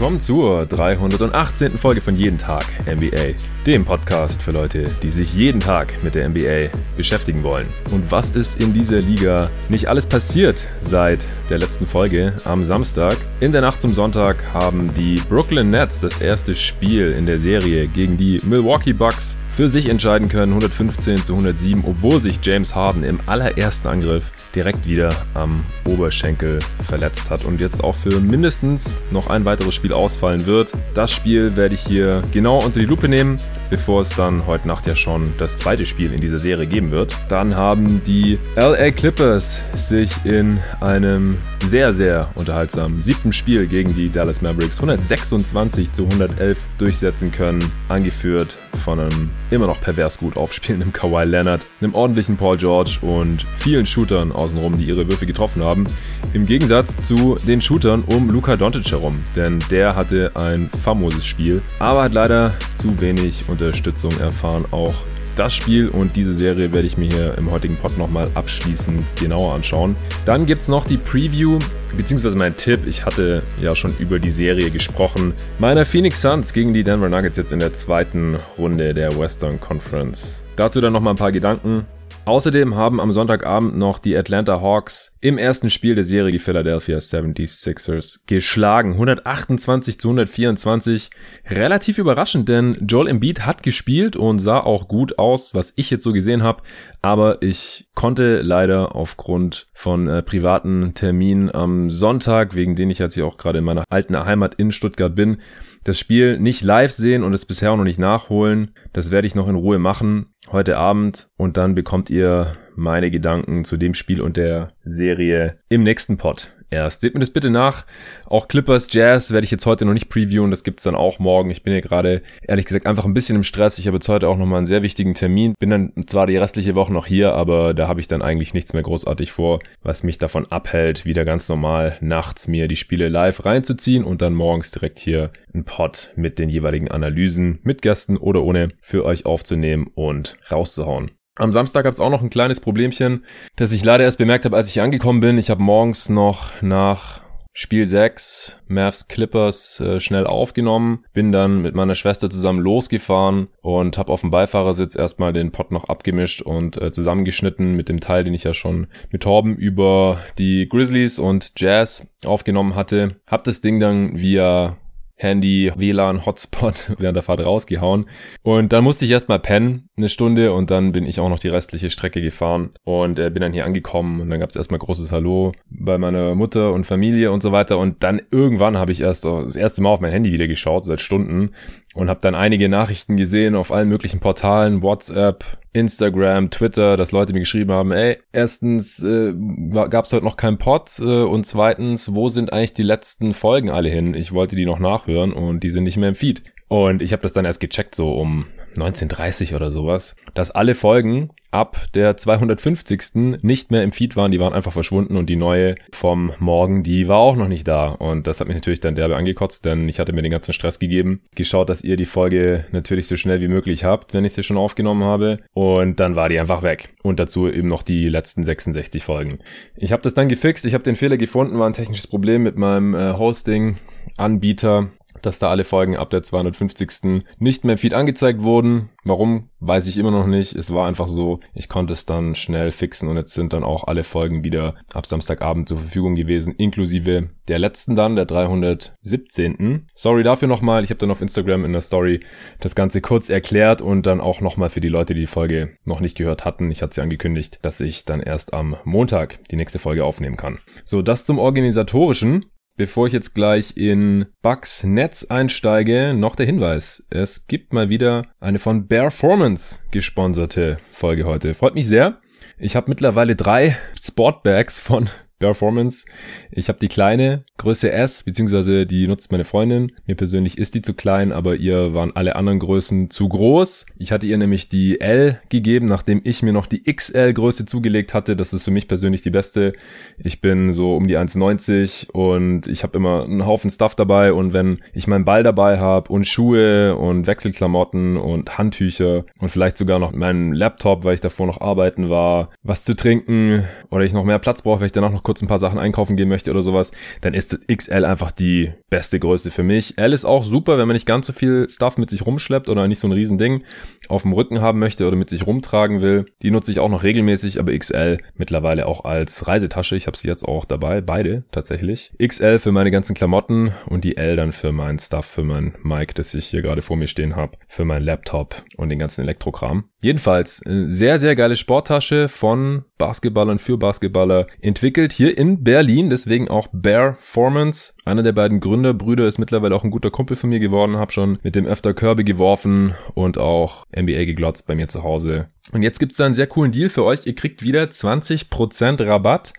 willkommen zur 318. Folge von Jeden Tag NBA, dem Podcast für Leute, die sich jeden Tag mit der NBA beschäftigen wollen. Und was ist in dieser Liga nicht alles passiert seit der letzten Folge am Samstag? In der Nacht zum Sonntag haben die Brooklyn Nets das erste Spiel in der Serie gegen die Milwaukee Bucks für sich entscheiden können, 115 zu 107, obwohl sich James Harden im allerersten Angriff direkt wieder am Oberschenkel verletzt hat und jetzt auch für mindestens noch ein weiteres Spiel ausfallen wird. Das Spiel werde ich hier genau unter die Lupe nehmen, bevor es dann heute Nacht ja schon das zweite Spiel in dieser Serie geben wird. Dann haben die LA Clippers sich in einem sehr, sehr unterhaltsamen siebten Spiel gegen die Dallas Mavericks 126 zu 111 durchsetzen können, angeführt von einem immer noch pervers gut aufspielenden Kawhi Leonard, einem ordentlichen Paul George und vielen Shootern außenrum, die ihre Würfe getroffen haben. Im Gegensatz zu den Shootern um Luka Doncic herum, denn der hatte ein famoses Spiel, aber hat leider zu wenig Unterstützung erfahren, auch das Spiel und diese Serie werde ich mir hier im heutigen Pod nochmal abschließend genauer anschauen. Dann gibt es noch die Preview, beziehungsweise mein Tipp. Ich hatte ja schon über die Serie gesprochen. Meiner Phoenix Suns gegen die Denver Nuggets jetzt in der zweiten Runde der Western Conference. Dazu dann nochmal ein paar Gedanken. Außerdem haben am Sonntagabend noch die Atlanta Hawks im ersten Spiel der Serie die Philadelphia 76ers geschlagen. 128 zu 124. Relativ überraschend, denn Joel Embiid hat gespielt und sah auch gut aus, was ich jetzt so gesehen habe. Aber ich konnte leider aufgrund von äh, privaten Terminen am Sonntag, wegen denen ich jetzt hier auch gerade in meiner alten Heimat in Stuttgart bin, das Spiel nicht live sehen und es bisher auch noch nicht nachholen. Das werde ich noch in Ruhe machen heute Abend und dann bekommt ihr meine Gedanken zu dem Spiel und der Serie im nächsten Pod erst. Seht mir das bitte nach. Auch Clippers Jazz werde ich jetzt heute noch nicht previewen. Das gibt's dann auch morgen. Ich bin hier gerade, ehrlich gesagt, einfach ein bisschen im Stress. Ich habe jetzt heute auch nochmal einen sehr wichtigen Termin. Bin dann zwar die restliche Woche noch hier, aber da habe ich dann eigentlich nichts mehr großartig vor, was mich davon abhält, wieder ganz normal nachts mir die Spiele live reinzuziehen und dann morgens direkt hier ein Pod mit den jeweiligen Analysen mit Gästen oder ohne für euch aufzunehmen und rauszuhauen. Am Samstag gab es auch noch ein kleines Problemchen, das ich leider erst bemerkt habe, als ich angekommen bin. Ich habe morgens noch nach Spiel 6 Mavs Clippers äh, schnell aufgenommen, bin dann mit meiner Schwester zusammen losgefahren und habe auf dem Beifahrersitz erstmal den Pot noch abgemischt und äh, zusammengeschnitten mit dem Teil, den ich ja schon mit Torben über die Grizzlies und Jazz aufgenommen hatte. Hab das Ding dann via Handy, WLAN, Hotspot während der Fahrt rausgehauen. Und dann musste ich erstmal pennen, eine Stunde, und dann bin ich auch noch die restliche Strecke gefahren und äh, bin dann hier angekommen und dann gab es erstmal großes Hallo bei meiner Mutter und Familie und so weiter. Und dann irgendwann habe ich erst das erste Mal auf mein Handy wieder geschaut, seit Stunden, und habe dann einige Nachrichten gesehen auf allen möglichen Portalen, WhatsApp, Instagram, Twitter, dass Leute mir geschrieben haben, ey, erstens äh, gab es heute noch keinen Pod äh, und zweitens, wo sind eigentlich die letzten Folgen alle hin? Ich wollte die noch nachhören und die sind nicht mehr im Feed. Und ich habe das dann erst gecheckt, so um 1930 oder sowas, dass alle Folgen ab der 250. nicht mehr im Feed waren, die waren einfach verschwunden und die neue vom Morgen, die war auch noch nicht da. Und das hat mich natürlich dann derbe angekotzt, denn ich hatte mir den ganzen Stress gegeben, geschaut, dass ihr die Folge natürlich so schnell wie möglich habt, wenn ich sie schon aufgenommen habe. Und dann war die einfach weg. Und dazu eben noch die letzten 66 Folgen. Ich habe das dann gefixt, ich habe den Fehler gefunden, war ein technisches Problem mit meinem äh, Hosting. Anbieter dass da alle Folgen ab der 250. nicht mehr im Feed angezeigt wurden. Warum, weiß ich immer noch nicht. Es war einfach so, ich konnte es dann schnell fixen und jetzt sind dann auch alle Folgen wieder ab Samstagabend zur Verfügung gewesen, inklusive der letzten dann, der 317. Sorry dafür nochmal, ich habe dann auf Instagram in der Story das Ganze kurz erklärt und dann auch nochmal für die Leute, die die Folge noch nicht gehört hatten, ich hatte sie angekündigt, dass ich dann erst am Montag die nächste Folge aufnehmen kann. So, das zum Organisatorischen. Bevor ich jetzt gleich in Bugs Netz einsteige, noch der Hinweis. Es gibt mal wieder eine von Bearformance gesponserte Folge heute. Freut mich sehr. Ich habe mittlerweile drei Sportbags von Performance. Ich habe die kleine, Größe S, beziehungsweise die nutzt meine Freundin. Mir persönlich ist die zu klein, aber ihr waren alle anderen Größen zu groß. Ich hatte ihr nämlich die L gegeben, nachdem ich mir noch die XL-Größe zugelegt hatte. Das ist für mich persönlich die beste. Ich bin so um die 1,90 und ich habe immer einen Haufen Stuff dabei und wenn ich meinen Ball dabei habe und Schuhe und Wechselklamotten und Handtücher und vielleicht sogar noch meinen Laptop, weil ich davor noch arbeiten war, was zu trinken oder ich noch mehr Platz brauche, weil ich danach noch kurz ein paar Sachen einkaufen gehen möchte oder sowas, dann ist XL einfach die beste Größe für mich. L ist auch super, wenn man nicht ganz so viel Stuff mit sich rumschleppt oder nicht so ein Riesending auf dem Rücken haben möchte oder mit sich rumtragen will. Die nutze ich auch noch regelmäßig, aber XL mittlerweile auch als Reisetasche. Ich habe sie jetzt auch dabei, beide tatsächlich. XL für meine ganzen Klamotten und die L dann für mein Stuff, für mein Mic, das ich hier gerade vor mir stehen habe, für mein Laptop und den ganzen Elektrokram. Jedenfalls, äh, sehr, sehr geile Sporttasche von Basketballern für Basketballer entwickelt hier in Berlin, deswegen auch Bear Formance. Einer der beiden Gründerbrüder ist mittlerweile auch ein guter Kumpel von mir geworden, habe schon mit dem öfter Körbe geworfen und auch NBA geglotzt bei mir zu Hause. Und jetzt gibt's da einen sehr coolen Deal für euch. Ihr kriegt wieder 20% Rabatt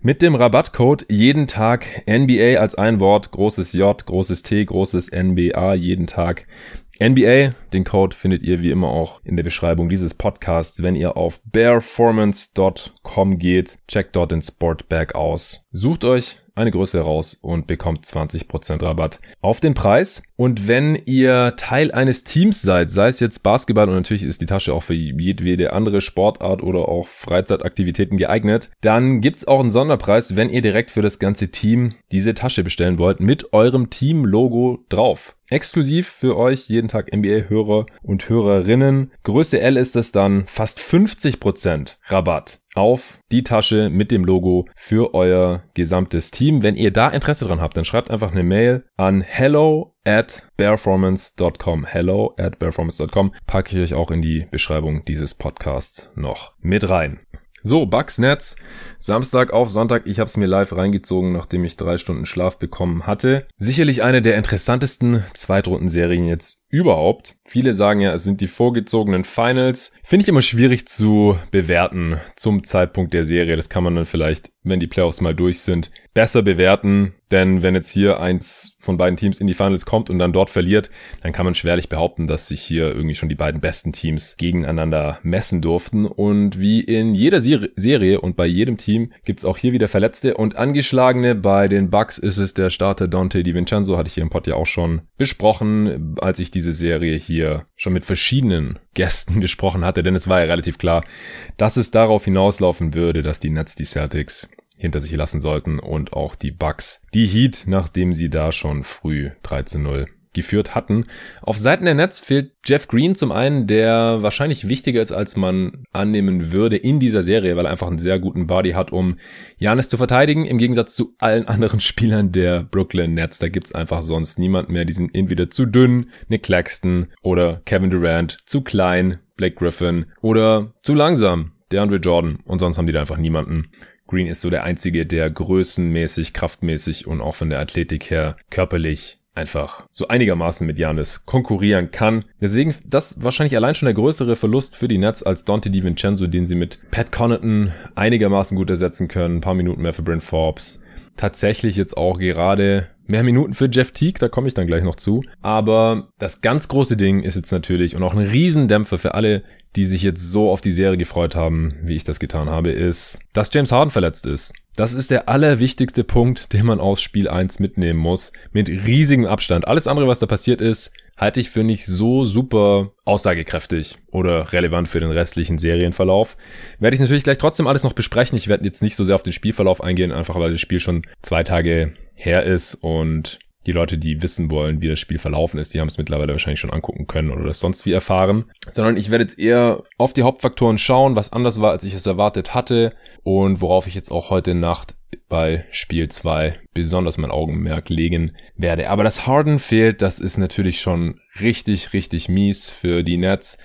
mit dem Rabattcode jeden Tag NBA als ein Wort, großes J, großes T, großes NBA jeden Tag. NBA, den Code findet ihr wie immer auch in der Beschreibung dieses Podcasts, wenn ihr auf bearformance.com geht, checkt dort den Sportbag aus. Sucht euch eine Größe heraus und bekommt 20% Rabatt auf den Preis. Und wenn ihr Teil eines Teams seid, sei es jetzt Basketball und natürlich ist die Tasche auch für jedwede andere Sportart oder auch Freizeitaktivitäten geeignet, dann gibt's auch einen Sonderpreis, wenn ihr direkt für das ganze Team diese Tasche bestellen wollt mit eurem Team-Logo drauf. Exklusiv für euch jeden Tag NBA-Hörer und Hörerinnen. Größe L ist es dann fast 50% Rabatt auf die Tasche mit dem Logo für euer gesamtes Team. Wenn ihr da Interesse dran habt, dann schreibt einfach eine Mail an hello at bearformance.com. Hello at bearformance.com. Packe ich euch auch in die Beschreibung dieses Podcasts noch mit rein. So, Bugs Nets. Samstag auf Sonntag. Ich habe es mir live reingezogen, nachdem ich drei Stunden Schlaf bekommen hatte. Sicherlich eine der interessantesten Zweitrundenserien jetzt überhaupt. Viele sagen ja, es sind die vorgezogenen Finals. Finde ich immer schwierig zu bewerten zum Zeitpunkt der Serie. Das kann man dann vielleicht, wenn die Playoffs mal durch sind, besser bewerten. Denn wenn jetzt hier eins von beiden Teams in die Finals kommt und dann dort verliert, dann kann man schwerlich behaupten, dass sich hier irgendwie schon die beiden besten Teams gegeneinander messen durften. Und wie in jeder Serie und bei jedem Team gibt's auch hier wieder Verletzte und Angeschlagene. Bei den Bucks ist es der Starter Dante DiVincenzo, hatte ich hier im Pod ja auch schon besprochen, als ich diese Serie hier schon mit verschiedenen Gästen besprochen hatte, denn es war ja relativ klar, dass es darauf hinauslaufen würde, dass die Nets die Celtics hinter sich lassen sollten und auch die Bucks. Die Heat, nachdem sie da schon früh 13-0 geführt hatten. Auf Seiten der Nets fehlt Jeff Green zum einen, der wahrscheinlich wichtiger ist, als man annehmen würde in dieser Serie, weil er einfach einen sehr guten Body hat, um Janis zu verteidigen, im Gegensatz zu allen anderen Spielern der Brooklyn Nets. Da gibt's einfach sonst niemand mehr. Die sind entweder zu dünn, Nick Claxton oder Kevin Durant, zu klein, Blake Griffin oder zu langsam, DeAndre Jordan. Und sonst haben die da einfach niemanden. Green ist so der einzige, der größenmäßig, kraftmäßig und auch von der Athletik her körperlich einfach so einigermaßen mit Janis konkurrieren kann. Deswegen das wahrscheinlich allein schon der größere Verlust für die Nets als Dante DiVincenzo, den sie mit Pat Connaughton einigermaßen gut ersetzen können. Ein paar Minuten mehr für Brent Forbes. Tatsächlich jetzt auch gerade mehr Minuten für Jeff Teague, da komme ich dann gleich noch zu. Aber das ganz große Ding ist jetzt natürlich und auch ein Riesendämpfer für alle, die sich jetzt so auf die Serie gefreut haben, wie ich das getan habe, ist, dass James Harden verletzt ist. Das ist der allerwichtigste Punkt, den man aus Spiel 1 mitnehmen muss. Mit riesigem Abstand. Alles andere, was da passiert ist, halte ich für nicht so super aussagekräftig oder relevant für den restlichen Serienverlauf. Werde ich natürlich gleich trotzdem alles noch besprechen. Ich werde jetzt nicht so sehr auf den Spielverlauf eingehen, einfach weil das Spiel schon zwei Tage her ist und die Leute, die wissen wollen, wie das Spiel verlaufen ist, die haben es mittlerweile wahrscheinlich schon angucken können oder das sonst wie erfahren. Sondern ich werde jetzt eher auf die Hauptfaktoren schauen, was anders war, als ich es erwartet hatte und worauf ich jetzt auch heute Nacht bei Spiel 2 besonders mein Augenmerk legen werde. Aber das Harden fehlt, das ist natürlich schon richtig, richtig mies für die Nets.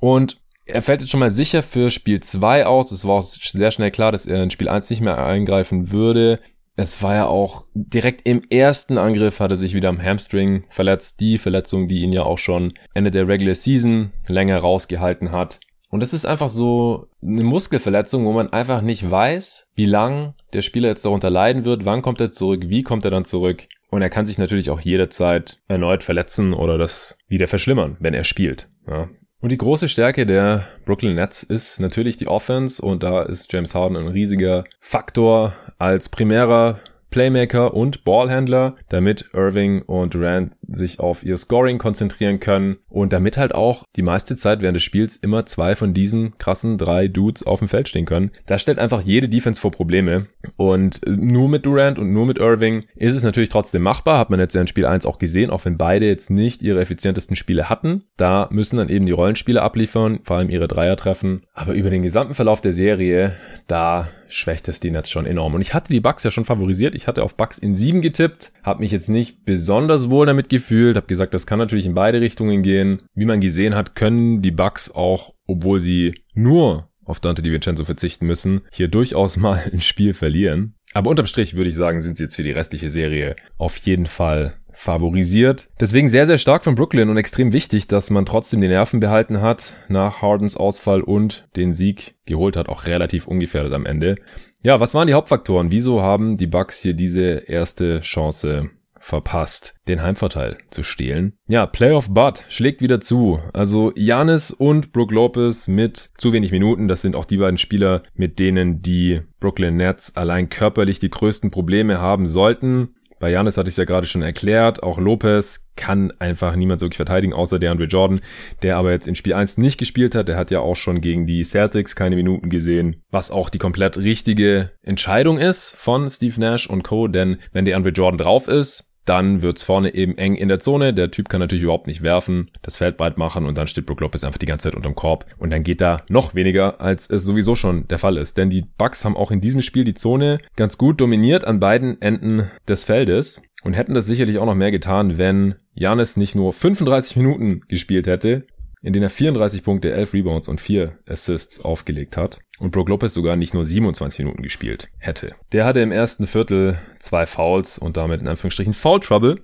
Und er fällt jetzt schon mal sicher für Spiel 2 aus. Es war auch sehr schnell klar, dass er in Spiel 1 nicht mehr eingreifen würde es war ja auch direkt im ersten Angriff hat er sich wieder am Hamstring verletzt. Die Verletzung, die ihn ja auch schon Ende der Regular Season länger rausgehalten hat. Und das ist einfach so eine Muskelverletzung, wo man einfach nicht weiß, wie lang der Spieler jetzt darunter leiden wird, wann kommt er zurück, wie kommt er dann zurück. Und er kann sich natürlich auch jederzeit erneut verletzen oder das wieder verschlimmern, wenn er spielt. Ja, und die große Stärke der Brooklyn Nets ist natürlich die Offense. Und da ist James Harden ein riesiger Faktor als primärer Playmaker und Ballhändler, damit Irving und Durant sich auf ihr Scoring konzentrieren können und damit halt auch die meiste Zeit während des Spiels immer zwei von diesen krassen drei Dudes auf dem Feld stehen können. Da stellt einfach jede Defense vor Probleme und nur mit Durant und nur mit Irving ist es natürlich trotzdem machbar, hat man jetzt ja in Spiel 1 auch gesehen, auch wenn beide jetzt nicht ihre effizientesten Spiele hatten. Da müssen dann eben die Rollenspiele abliefern, vor allem ihre Dreier treffen, aber über den gesamten Verlauf der Serie, da schwächt es die Nets schon enorm. Und ich hatte die Bucks ja schon favorisiert. Ich hatte auf Bucks in sieben getippt, habe mich jetzt nicht besonders wohl damit gefühlt, habe gesagt, das kann natürlich in beide Richtungen gehen. Wie man gesehen hat, können die Bucks auch, obwohl sie nur auf Dante DiVincenzo verzichten müssen, hier durchaus mal ein Spiel verlieren. Aber unterm Strich würde ich sagen, sind sie jetzt für die restliche Serie auf jeden Fall favorisiert. Deswegen sehr, sehr stark von Brooklyn und extrem wichtig, dass man trotzdem die Nerven behalten hat nach Hardens Ausfall und den Sieg geholt hat, auch relativ ungefährdet am Ende. Ja, was waren die Hauptfaktoren? Wieso haben die Bucks hier diese erste Chance verpasst, den Heimvorteil zu stehlen. Ja, Playoff Bud schlägt wieder zu. Also Janis und Brook Lopez mit zu wenig Minuten. Das sind auch die beiden Spieler, mit denen die Brooklyn Nets allein körperlich die größten Probleme haben sollten. Bei Janis hatte ich es ja gerade schon erklärt. Auch Lopez kann einfach niemand so wirklich verteidigen, außer der Andre Jordan, der aber jetzt in Spiel 1 nicht gespielt hat. Der hat ja auch schon gegen die Celtics keine Minuten gesehen, was auch die komplett richtige Entscheidung ist von Steve Nash und Co. Denn wenn der Andre Jordan drauf ist, dann wird's vorne eben eng in der Zone. Der Typ kann natürlich überhaupt nicht werfen, das Feld breit machen und dann steht Brook Lopez einfach die ganze Zeit unterm Korb und dann geht da noch weniger, als es sowieso schon der Fall ist. Denn die Bucks haben auch in diesem Spiel die Zone ganz gut dominiert an beiden Enden des Feldes und hätten das sicherlich auch noch mehr getan, wenn Janis nicht nur 35 Minuten gespielt hätte, in denen er 34 Punkte, 11 Rebounds und 4 Assists aufgelegt hat und Brook Lopez sogar nicht nur 27 Minuten gespielt hätte. Der hatte im ersten Viertel zwei Fouls und damit in Anführungsstrichen Foul Trouble.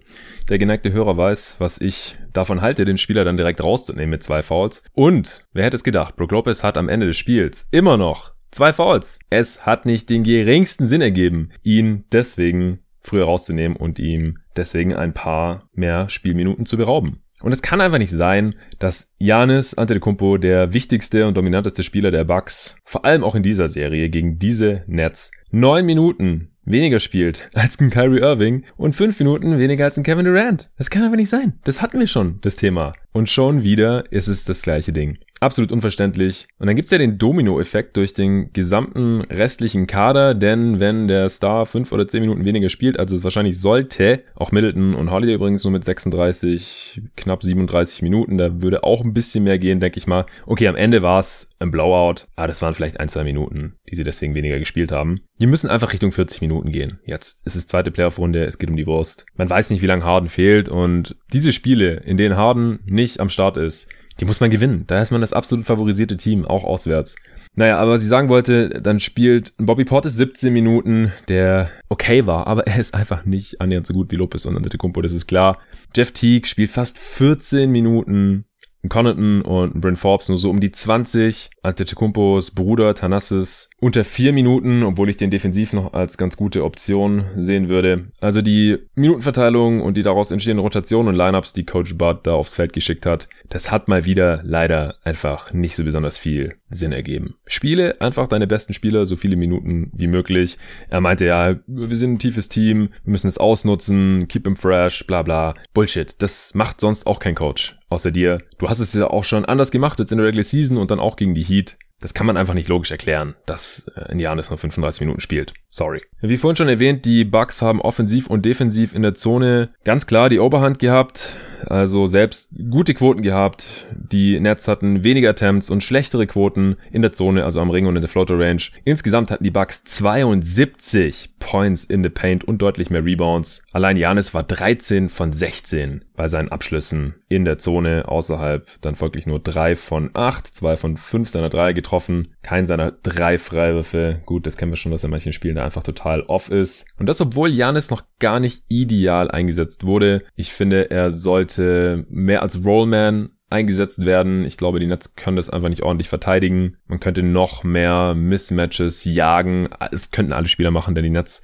Der geneigte Hörer weiß, was ich davon halte, den Spieler dann direkt rauszunehmen mit zwei Fouls. Und wer hätte es gedacht, Brook Lopez hat am Ende des Spiels immer noch zwei Fouls. Es hat nicht den geringsten Sinn ergeben, ihn deswegen früher rauszunehmen und ihm deswegen ein paar mehr Spielminuten zu berauben. Und es kann einfach nicht sein, dass Janis Antetokounmpo, der wichtigste und dominanteste Spieler der Bucks, vor allem auch in dieser Serie gegen diese Nets, neun Minuten weniger spielt als ein Kyrie Irving und fünf Minuten weniger als ein Kevin Durant. Das kann einfach nicht sein. Das hatten wir schon, das Thema. Und schon wieder ist es das gleiche Ding. Absolut unverständlich. Und dann gibt's ja den Domino-Effekt durch den gesamten restlichen Kader, denn wenn der Star fünf oder zehn Minuten weniger spielt, als es wahrscheinlich sollte, auch Middleton und Holiday übrigens nur mit 36, knapp 37 Minuten, da würde auch ein bisschen mehr gehen, denke ich mal. Okay, am Ende war's ein Blowout, aber das waren vielleicht ein, zwei Minuten, die sie deswegen weniger gespielt haben. Die müssen einfach Richtung 40 Minuten gehen. Jetzt ist es zweite Playoff-Runde, es geht um die Wurst. Man weiß nicht, wie lange Harden fehlt und diese Spiele, in denen Harden nicht am Start ist, die muss man gewinnen. Da ist man das absolut favorisierte Team, auch auswärts. Naja, aber was ich sagen wollte, dann spielt Bobby Portis 17 Minuten, der okay war, aber er ist einfach nicht annähernd so gut wie Lopez und Antetokounmpo, das ist klar. Jeff Teague spielt fast 14 Minuten. Connaughton und Bryn Forbes nur so um die 20. Antetokounmpos Bruder Thanasis unter vier Minuten, obwohl ich den defensiv noch als ganz gute Option sehen würde. Also die Minutenverteilung und die daraus entstehenden Rotationen und Lineups, die Coach Bud da aufs Feld geschickt hat, das hat mal wieder leider einfach nicht so besonders viel Sinn ergeben. Spiele einfach deine besten Spieler so viele Minuten wie möglich. Er meinte ja, wir sind ein tiefes Team, wir müssen es ausnutzen, keep him fresh, bla bla. Bullshit. Das macht sonst auch kein Coach. Außer dir. Du hast es ja auch schon anders gemacht jetzt in der Regular Season und dann auch gegen die Heat. Das kann man einfach nicht logisch erklären, dass äh, ein Janis noch 35 Minuten spielt. Sorry. Wie vorhin schon erwähnt, die Bucks haben offensiv und defensiv in der Zone ganz klar die Oberhand gehabt. Also selbst gute Quoten gehabt. Die Nets hatten weniger Attempts und schlechtere Quoten in der Zone, also am Ring und in der Floater Range. Insgesamt hatten die Bucks 72 Points in the Paint und deutlich mehr Rebounds. Allein Janis war 13 von 16 bei seinen Abschlüssen in der Zone außerhalb. Dann folglich nur 3 von 8, 2 von 5 seiner 3 getroffen. Kein seiner 3 Freiwürfe. Gut, das kennen wir schon, dass in manchen Spielen da einfach total off ist. Und das, obwohl Janis noch gar nicht ideal eingesetzt wurde. Ich finde, er sollte mehr als Rollman eingesetzt werden. Ich glaube, die Nets können das einfach nicht ordentlich verteidigen. Man könnte noch mehr Mismatches jagen. Es könnten alle Spieler machen, denn die Nets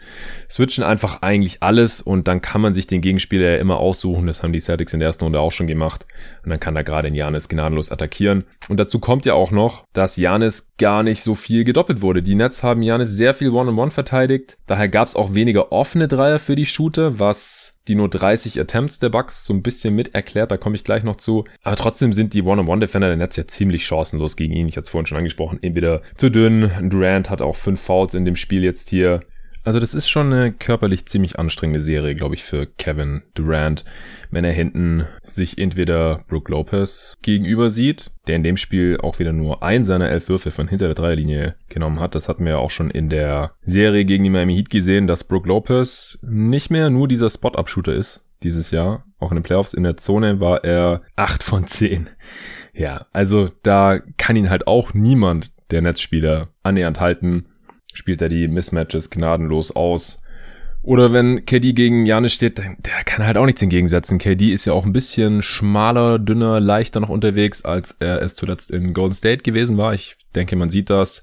switchen einfach eigentlich alles und dann kann man sich den Gegenspieler ja immer aussuchen. Das haben die Celtics in der ersten Runde auch schon gemacht. Und dann kann da gerade in Janis gnadenlos attackieren. Und dazu kommt ja auch noch, dass Janis gar nicht so viel gedoppelt wurde. Die Nets haben Janis sehr viel One-on-One -on -One verteidigt. Daher gab es auch weniger offene Dreier für die Shooter, was die nur 30 Attempts der Bucks so ein bisschen mit erklärt, da komme ich gleich noch zu. Aber trotzdem sind die One-on-One-Defender der Nets ja ziemlich chancenlos gegen ihn. Ich hatte es vorhin schon angesprochen. Entweder zu dünn, Durant hat auch fünf Fouls in dem Spiel jetzt hier. Also das ist schon eine körperlich ziemlich anstrengende Serie, glaube ich, für Kevin Durant, wenn er hinten sich entweder Brooke Lopez gegenüber sieht, der in dem Spiel auch wieder nur ein seiner elf Würfe von hinter der Dreierlinie genommen hat. Das hatten wir ja auch schon in der Serie gegen die Miami Heat gesehen, dass Brooke Lopez nicht mehr nur dieser Spot-Up-Shooter ist dieses Jahr. Auch in den Playoffs in der Zone war er acht von zehn. Ja, also da kann ihn halt auch niemand der Netzspieler annähernd halten spielt er die Mismatches gnadenlos aus. Oder wenn KD gegen Janis steht, der kann halt auch nichts entgegensetzen. KD ist ja auch ein bisschen schmaler, dünner, leichter noch unterwegs, als er es zuletzt in Golden State gewesen war. Ich denke, man sieht das.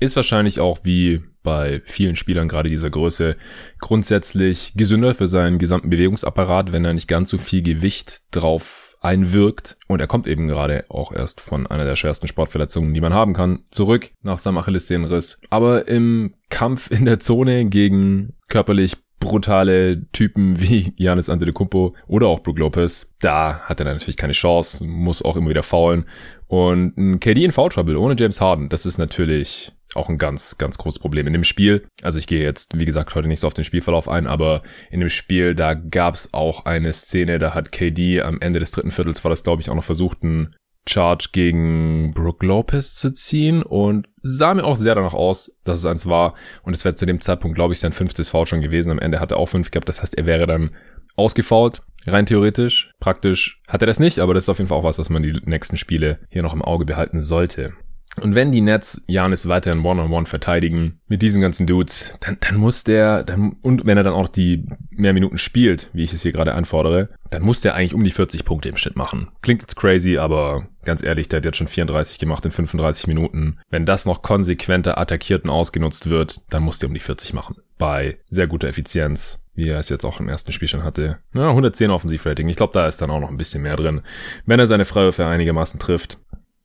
Ist wahrscheinlich auch wie bei vielen Spielern gerade dieser Größe grundsätzlich gesünder für seinen gesamten Bewegungsapparat, wenn er nicht ganz so viel Gewicht drauf einwirkt. Und er kommt eben gerade auch erst von einer der schwersten Sportverletzungen, die man haben kann, zurück nach seinem Achillessehnenriss. Aber im Kampf in der Zone gegen körperlich brutale Typen wie Janis Antetokounmpo oder auch Brook Lopez, da hat er natürlich keine Chance, muss auch immer wieder faulen. Und ein KD in Foul Trouble ohne James Harden, das ist natürlich auch ein ganz, ganz großes Problem in dem Spiel. Also ich gehe jetzt, wie gesagt, heute nicht so auf den Spielverlauf ein, aber in dem Spiel, da gab es auch eine Szene, da hat KD am Ende des dritten Viertels, war das glaube ich auch noch versucht, einen Charge gegen Brook Lopez zu ziehen und sah mir auch sehr danach aus, dass es eins war. Und es wäre zu dem Zeitpunkt, glaube ich, sein fünftes Foul schon gewesen. Am Ende hat er auch fünf gehabt. Das heißt, er wäre dann ausgefault, rein theoretisch. Praktisch hat er das nicht, aber das ist auf jeden Fall auch was, was man die nächsten Spiele hier noch im Auge behalten sollte. Und wenn die Nets Janis weiterhin One-on-One verteidigen mit diesen ganzen Dudes, dann, dann muss der, dann, und wenn er dann auch die mehr Minuten spielt, wie ich es hier gerade anfordere, dann muss der eigentlich um die 40 Punkte im Schnitt machen. Klingt jetzt crazy, aber ganz ehrlich, der hat jetzt schon 34 gemacht in 35 Minuten. Wenn das noch konsequenter attackiert und ausgenutzt wird, dann muss der um die 40 machen. Bei sehr guter Effizienz wie er es jetzt auch im ersten Spiel schon hatte. Ja, 110 Offensivrating. Ich glaube, da ist dann auch noch ein bisschen mehr drin. Wenn er seine Freiwürfe einigermaßen trifft,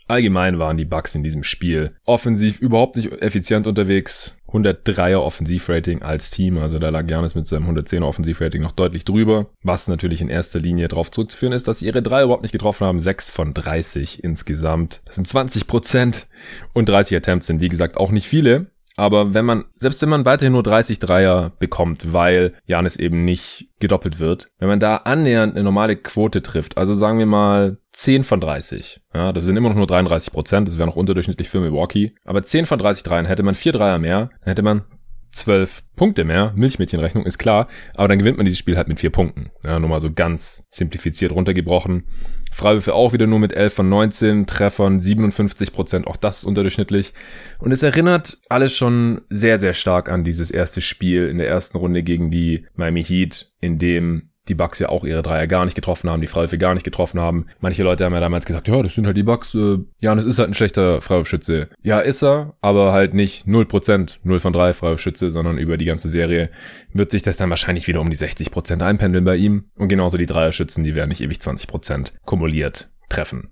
Allgemein waren die Bucks in diesem Spiel offensiv überhaupt nicht effizient unterwegs. 103er Offensivrating als Team, also da lag Janis mit seinem 110er Offensivrating noch deutlich drüber, was natürlich in erster Linie darauf zurückzuführen ist, dass sie ihre drei überhaupt nicht getroffen haben, 6 von 30 insgesamt. Das sind 20 Prozent und 30 Attempts sind wie gesagt auch nicht viele, aber wenn man, selbst wenn man weiterhin nur 30 Dreier bekommt, weil Janis eben nicht gedoppelt wird, wenn man da annähernd eine normale Quote trifft, also sagen wir mal 10 von 30, ja, das sind immer noch nur 33 Prozent, das wäre noch unterdurchschnittlich für Milwaukee, aber 10 von 30 Dreiern hätte man vier Dreier mehr, dann hätte man 12 Punkte mehr, Milchmädchenrechnung ist klar, aber dann gewinnt man dieses Spiel halt mit vier Punkten. Ja, nur mal so ganz simplifiziert runtergebrochen. Freiwürfe auch wieder nur mit 11 von 19, Treffern 57 Prozent, auch das ist unterdurchschnittlich. Und es erinnert alles schon sehr, sehr stark an dieses erste Spiel in der ersten Runde gegen die Miami Heat, in dem die Bucks ja auch ihre Dreier gar nicht getroffen haben, die Freiwürfe gar nicht getroffen haben. Manche Leute haben ja damals gesagt, ja, das sind halt die Bucks. Äh, es ist halt ein schlechter Freiwurfschütze. Ja, ist er, aber halt nicht 0%, 0 von 3 Freiwurfschütze, sondern über die ganze Serie wird sich das dann wahrscheinlich wieder um die 60% einpendeln bei ihm. Und genauso die Dreierschützen, die werden nicht ewig 20% kumuliert treffen.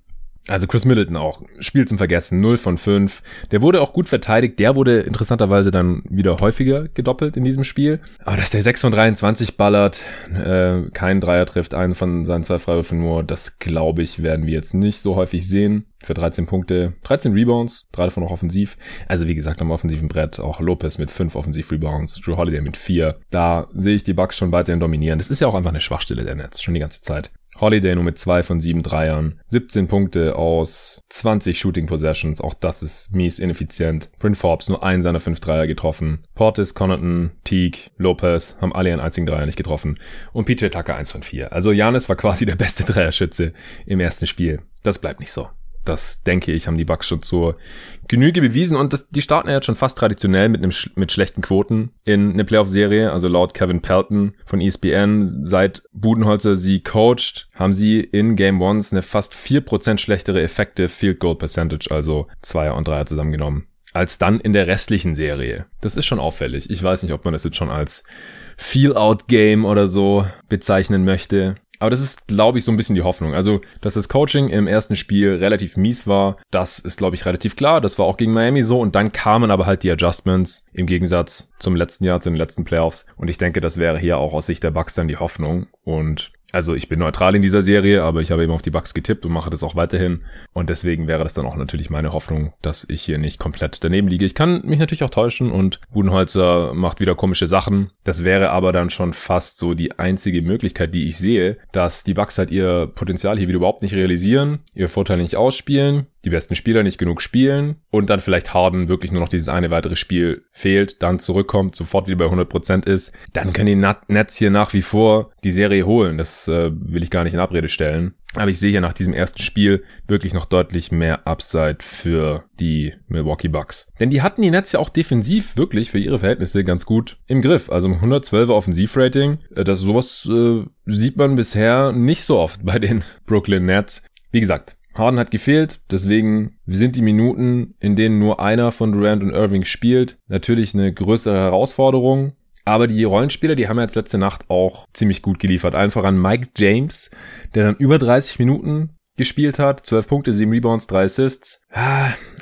Also Chris Middleton auch. Spiel zum Vergessen. 0 von 5. Der wurde auch gut verteidigt. Der wurde interessanterweise dann wieder häufiger gedoppelt in diesem Spiel. Aber dass der 6 von 23 ballert, äh, kein Dreier trifft, einen von seinen zwei Freiwürfen nur, das glaube ich, werden wir jetzt nicht so häufig sehen. Für 13 Punkte, 13 Rebounds, drei davon auch offensiv. Also wie gesagt, am offensiven Brett auch Lopez mit 5 Offensiv-Rebounds, Drew Holiday mit 4. Da sehe ich die Bucks schon weiterhin dominieren. Das ist ja auch einfach eine Schwachstelle der Netz, schon die ganze Zeit. Holiday nur mit zwei von sieben Dreiern. 17 Punkte aus 20 Shooting Possessions. Auch das ist mies ineffizient. Bryn Forbes nur einen seiner fünf Dreier getroffen. Portis, Connaughton, Teague, Lopez haben alle ihren einzigen Dreier nicht getroffen. Und PJ Tucker eins von vier. Also Janis war quasi der beste Dreierschütze im ersten Spiel. Das bleibt nicht so. Das denke ich, haben die Bucks schon zur Genüge bewiesen und das, die starten ja jetzt schon fast traditionell mit einem mit schlechten Quoten in eine Playoff-Serie. Also laut Kevin Pelton von ESPN, seit Budenholzer sie coacht, haben sie in Game Ones eine fast 4% schlechtere Effective Field Goal Percentage, also Zweier und Dreier zusammengenommen, als dann in der restlichen Serie. Das ist schon auffällig. Ich weiß nicht, ob man das jetzt schon als Feel-Out-Game oder so bezeichnen möchte. Aber das ist, glaube ich, so ein bisschen die Hoffnung. Also, dass das Coaching im ersten Spiel relativ mies war, das ist, glaube ich, relativ klar. Das war auch gegen Miami so. Und dann kamen aber halt die Adjustments im Gegensatz zum letzten Jahr, zu den letzten Playoffs. Und ich denke, das wäre hier auch aus Sicht der Bucks dann die Hoffnung. Und also ich bin neutral in dieser Serie, aber ich habe eben auf die Bugs getippt und mache das auch weiterhin. Und deswegen wäre das dann auch natürlich meine Hoffnung, dass ich hier nicht komplett daneben liege. Ich kann mich natürlich auch täuschen und Budenholzer macht wieder komische Sachen. Das wäre aber dann schon fast so die einzige Möglichkeit, die ich sehe, dass die Bugs halt ihr Potenzial hier wieder überhaupt nicht realisieren, ihr Vorteil nicht ausspielen die besten Spieler nicht genug spielen und dann vielleicht Harden wirklich nur noch dieses eine weitere Spiel fehlt, dann zurückkommt, sofort wieder bei 100% ist, dann können die Nets hier nach wie vor die Serie holen. Das äh, will ich gar nicht in Abrede stellen. Aber ich sehe hier nach diesem ersten Spiel wirklich noch deutlich mehr Upside für die Milwaukee Bucks. Denn die hatten die Nets ja auch defensiv wirklich für ihre Verhältnisse ganz gut im Griff. Also 112er Offensivrating. Äh, das sowas äh, sieht man bisher nicht so oft bei den Brooklyn Nets. Wie gesagt, Harden hat gefehlt, deswegen sind die Minuten, in denen nur einer von Durant und Irving spielt, natürlich eine größere Herausforderung. Aber die Rollenspieler, die haben jetzt letzte Nacht auch ziemlich gut geliefert. Einfach an Mike James, der dann über 30 Minuten gespielt hat. 12 Punkte, 7 Rebounds, 3 Assists.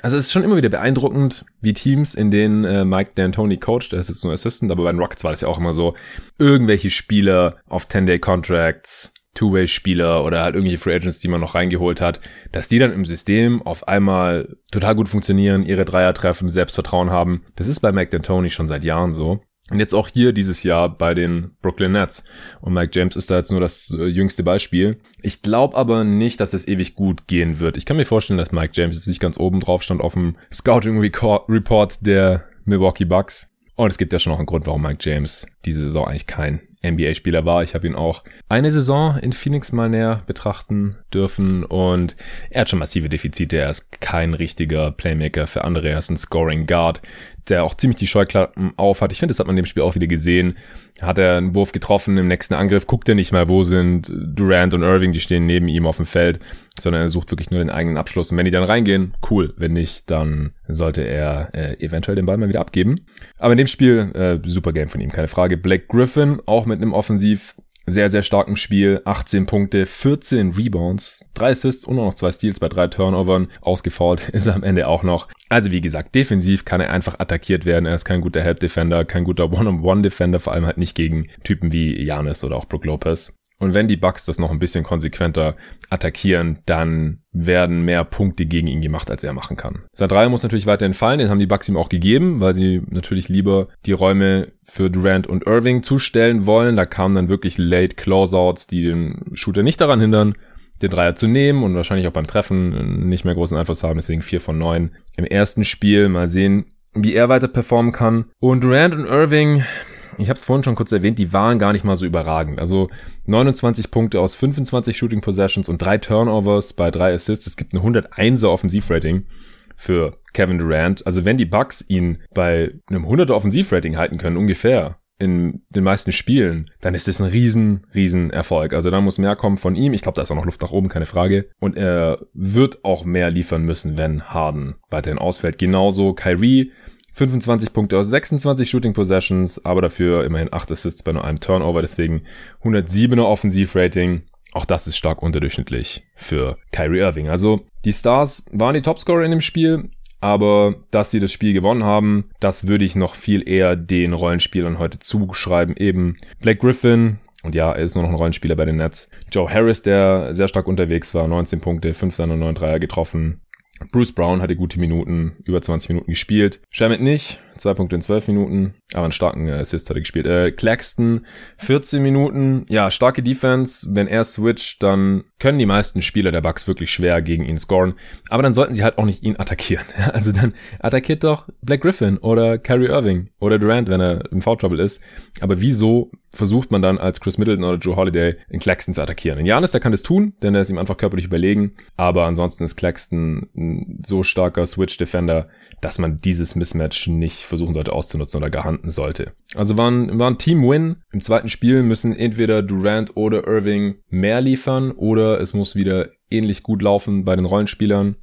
Also es ist schon immer wieder beeindruckend, wie Teams, in denen äh, Mike D'Antoni coacht, der ist jetzt nur Assistant, aber bei den Rockets war das ja auch immer so, irgendwelche Spieler auf 10-Day-Contracts Two-Way-Spieler oder halt irgendwelche Free Agents, die man noch reingeholt hat, dass die dann im System auf einmal total gut funktionieren, ihre Dreier treffen, Selbstvertrauen haben. Das ist bei Mike D'Antoni schon seit Jahren so. Und jetzt auch hier dieses Jahr bei den Brooklyn Nets. Und Mike James ist da jetzt nur das äh, jüngste Beispiel. Ich glaube aber nicht, dass es ewig gut gehen wird. Ich kann mir vorstellen, dass Mike James jetzt nicht ganz oben drauf stand auf dem Scouting Report der Milwaukee Bucks. Und es gibt ja schon noch einen Grund, warum Mike James diese Saison eigentlich kein NBA-Spieler war. Ich habe ihn auch eine Saison in Phoenix mal näher betrachten dürfen und er hat schon massive Defizite. Er ist kein richtiger Playmaker für andere. Er ist ein Scoring Guard, der auch ziemlich die Scheuklappen auf hat. Ich finde, das hat man in dem Spiel auch wieder gesehen. Hat er einen Wurf getroffen im nächsten Angriff, guckt er nicht mal, wo sind Durant und Irving, die stehen neben ihm auf dem Feld, sondern er sucht wirklich nur den eigenen Abschluss. Und wenn die dann reingehen, cool. Wenn nicht, dann sollte er äh, eventuell den Ball mal wieder abgeben. Aber in dem Spiel, äh, super Game von ihm, keine Frage. Blake Griffin, auch mit einem Offensiv sehr, sehr starken Spiel. 18 Punkte, 14 Rebounds, 3 Assists und noch zwei Steals bei drei Turnovern. Ausgefault ist er am Ende auch noch. Also wie gesagt, defensiv kann er einfach attackiert werden. Er ist kein guter Help-Defender, kein guter One-on-One-Defender, vor allem halt nicht gegen Typen wie Janis oder auch Brook Lopez. Und wenn die Bucks das noch ein bisschen konsequenter attackieren, dann werden mehr Punkte gegen ihn gemacht, als er machen kann. Sein Dreier muss natürlich weiterhin fallen, den haben die Bucks ihm auch gegeben, weil sie natürlich lieber die Räume für Durant und Irving zustellen wollen. Da kamen dann wirklich late Closeouts, die den Shooter nicht daran hindern, den Dreier zu nehmen und wahrscheinlich auch beim Treffen nicht mehr großen Einfluss haben, deswegen vier von neun im ersten Spiel. Mal sehen, wie er weiter performen kann. Und Durant und Irving, ich habe es vorhin schon kurz erwähnt, die waren gar nicht mal so überragend. Also 29 Punkte aus 25 Shooting Possessions und drei Turnovers bei drei Assists. Es gibt ein 101er Offensivrating für Kevin Durant. Also wenn die Bucks ihn bei einem 100er Offensivrating halten können, ungefähr, in den meisten Spielen, dann ist das ein riesen, riesen Erfolg. Also da muss mehr kommen von ihm. Ich glaube, da ist auch noch Luft nach oben, keine Frage. Und er wird auch mehr liefern müssen, wenn Harden weiterhin ausfällt. Genauso Kyrie 25 Punkte aus 26 Shooting Possessions, aber dafür immerhin 8 Assists bei nur einem Turnover, deswegen 107er Offensivrating. Auch das ist stark unterdurchschnittlich für Kyrie Irving. Also die Stars waren die Topscorer in dem Spiel, aber dass sie das Spiel gewonnen haben, das würde ich noch viel eher den Rollenspielern heute zuschreiben. Eben Black Griffin, und ja, er ist nur noch ein Rollenspieler bei den Nets. Joe Harris, der sehr stark unterwegs war, 19 Punkte, 5 seiner 9 Dreier getroffen. Bruce Brown hatte gute Minuten, über 20 Minuten gespielt. Shamit nicht, zwei Punkte in zwölf Minuten, aber einen starken Assist hat er gespielt. Äh, Claxton, 14 Minuten, ja, starke Defense. Wenn er switcht, dann können die meisten Spieler der Bucks wirklich schwer gegen ihn scoren. Aber dann sollten sie halt auch nicht ihn attackieren. Also dann attackiert doch Black Griffin oder Kyrie Irving oder Durant, wenn er im Foul Trouble ist. Aber wieso versucht man dann als Chris Middleton oder Joe Holiday in Claxton zu attackieren? In Janis, der kann das tun, denn er ist ihm einfach körperlich überlegen. Aber ansonsten ist Claxton ein so starker Switch-Defender, dass man dieses Mismatch nicht versuchen sollte auszunutzen oder gehandelt sollte. Also war ein, war ein Team-Win. Im zweiten Spiel müssen entweder Durant oder Irving mehr liefern oder es muss wieder ähnlich gut laufen bei den Rollenspielern.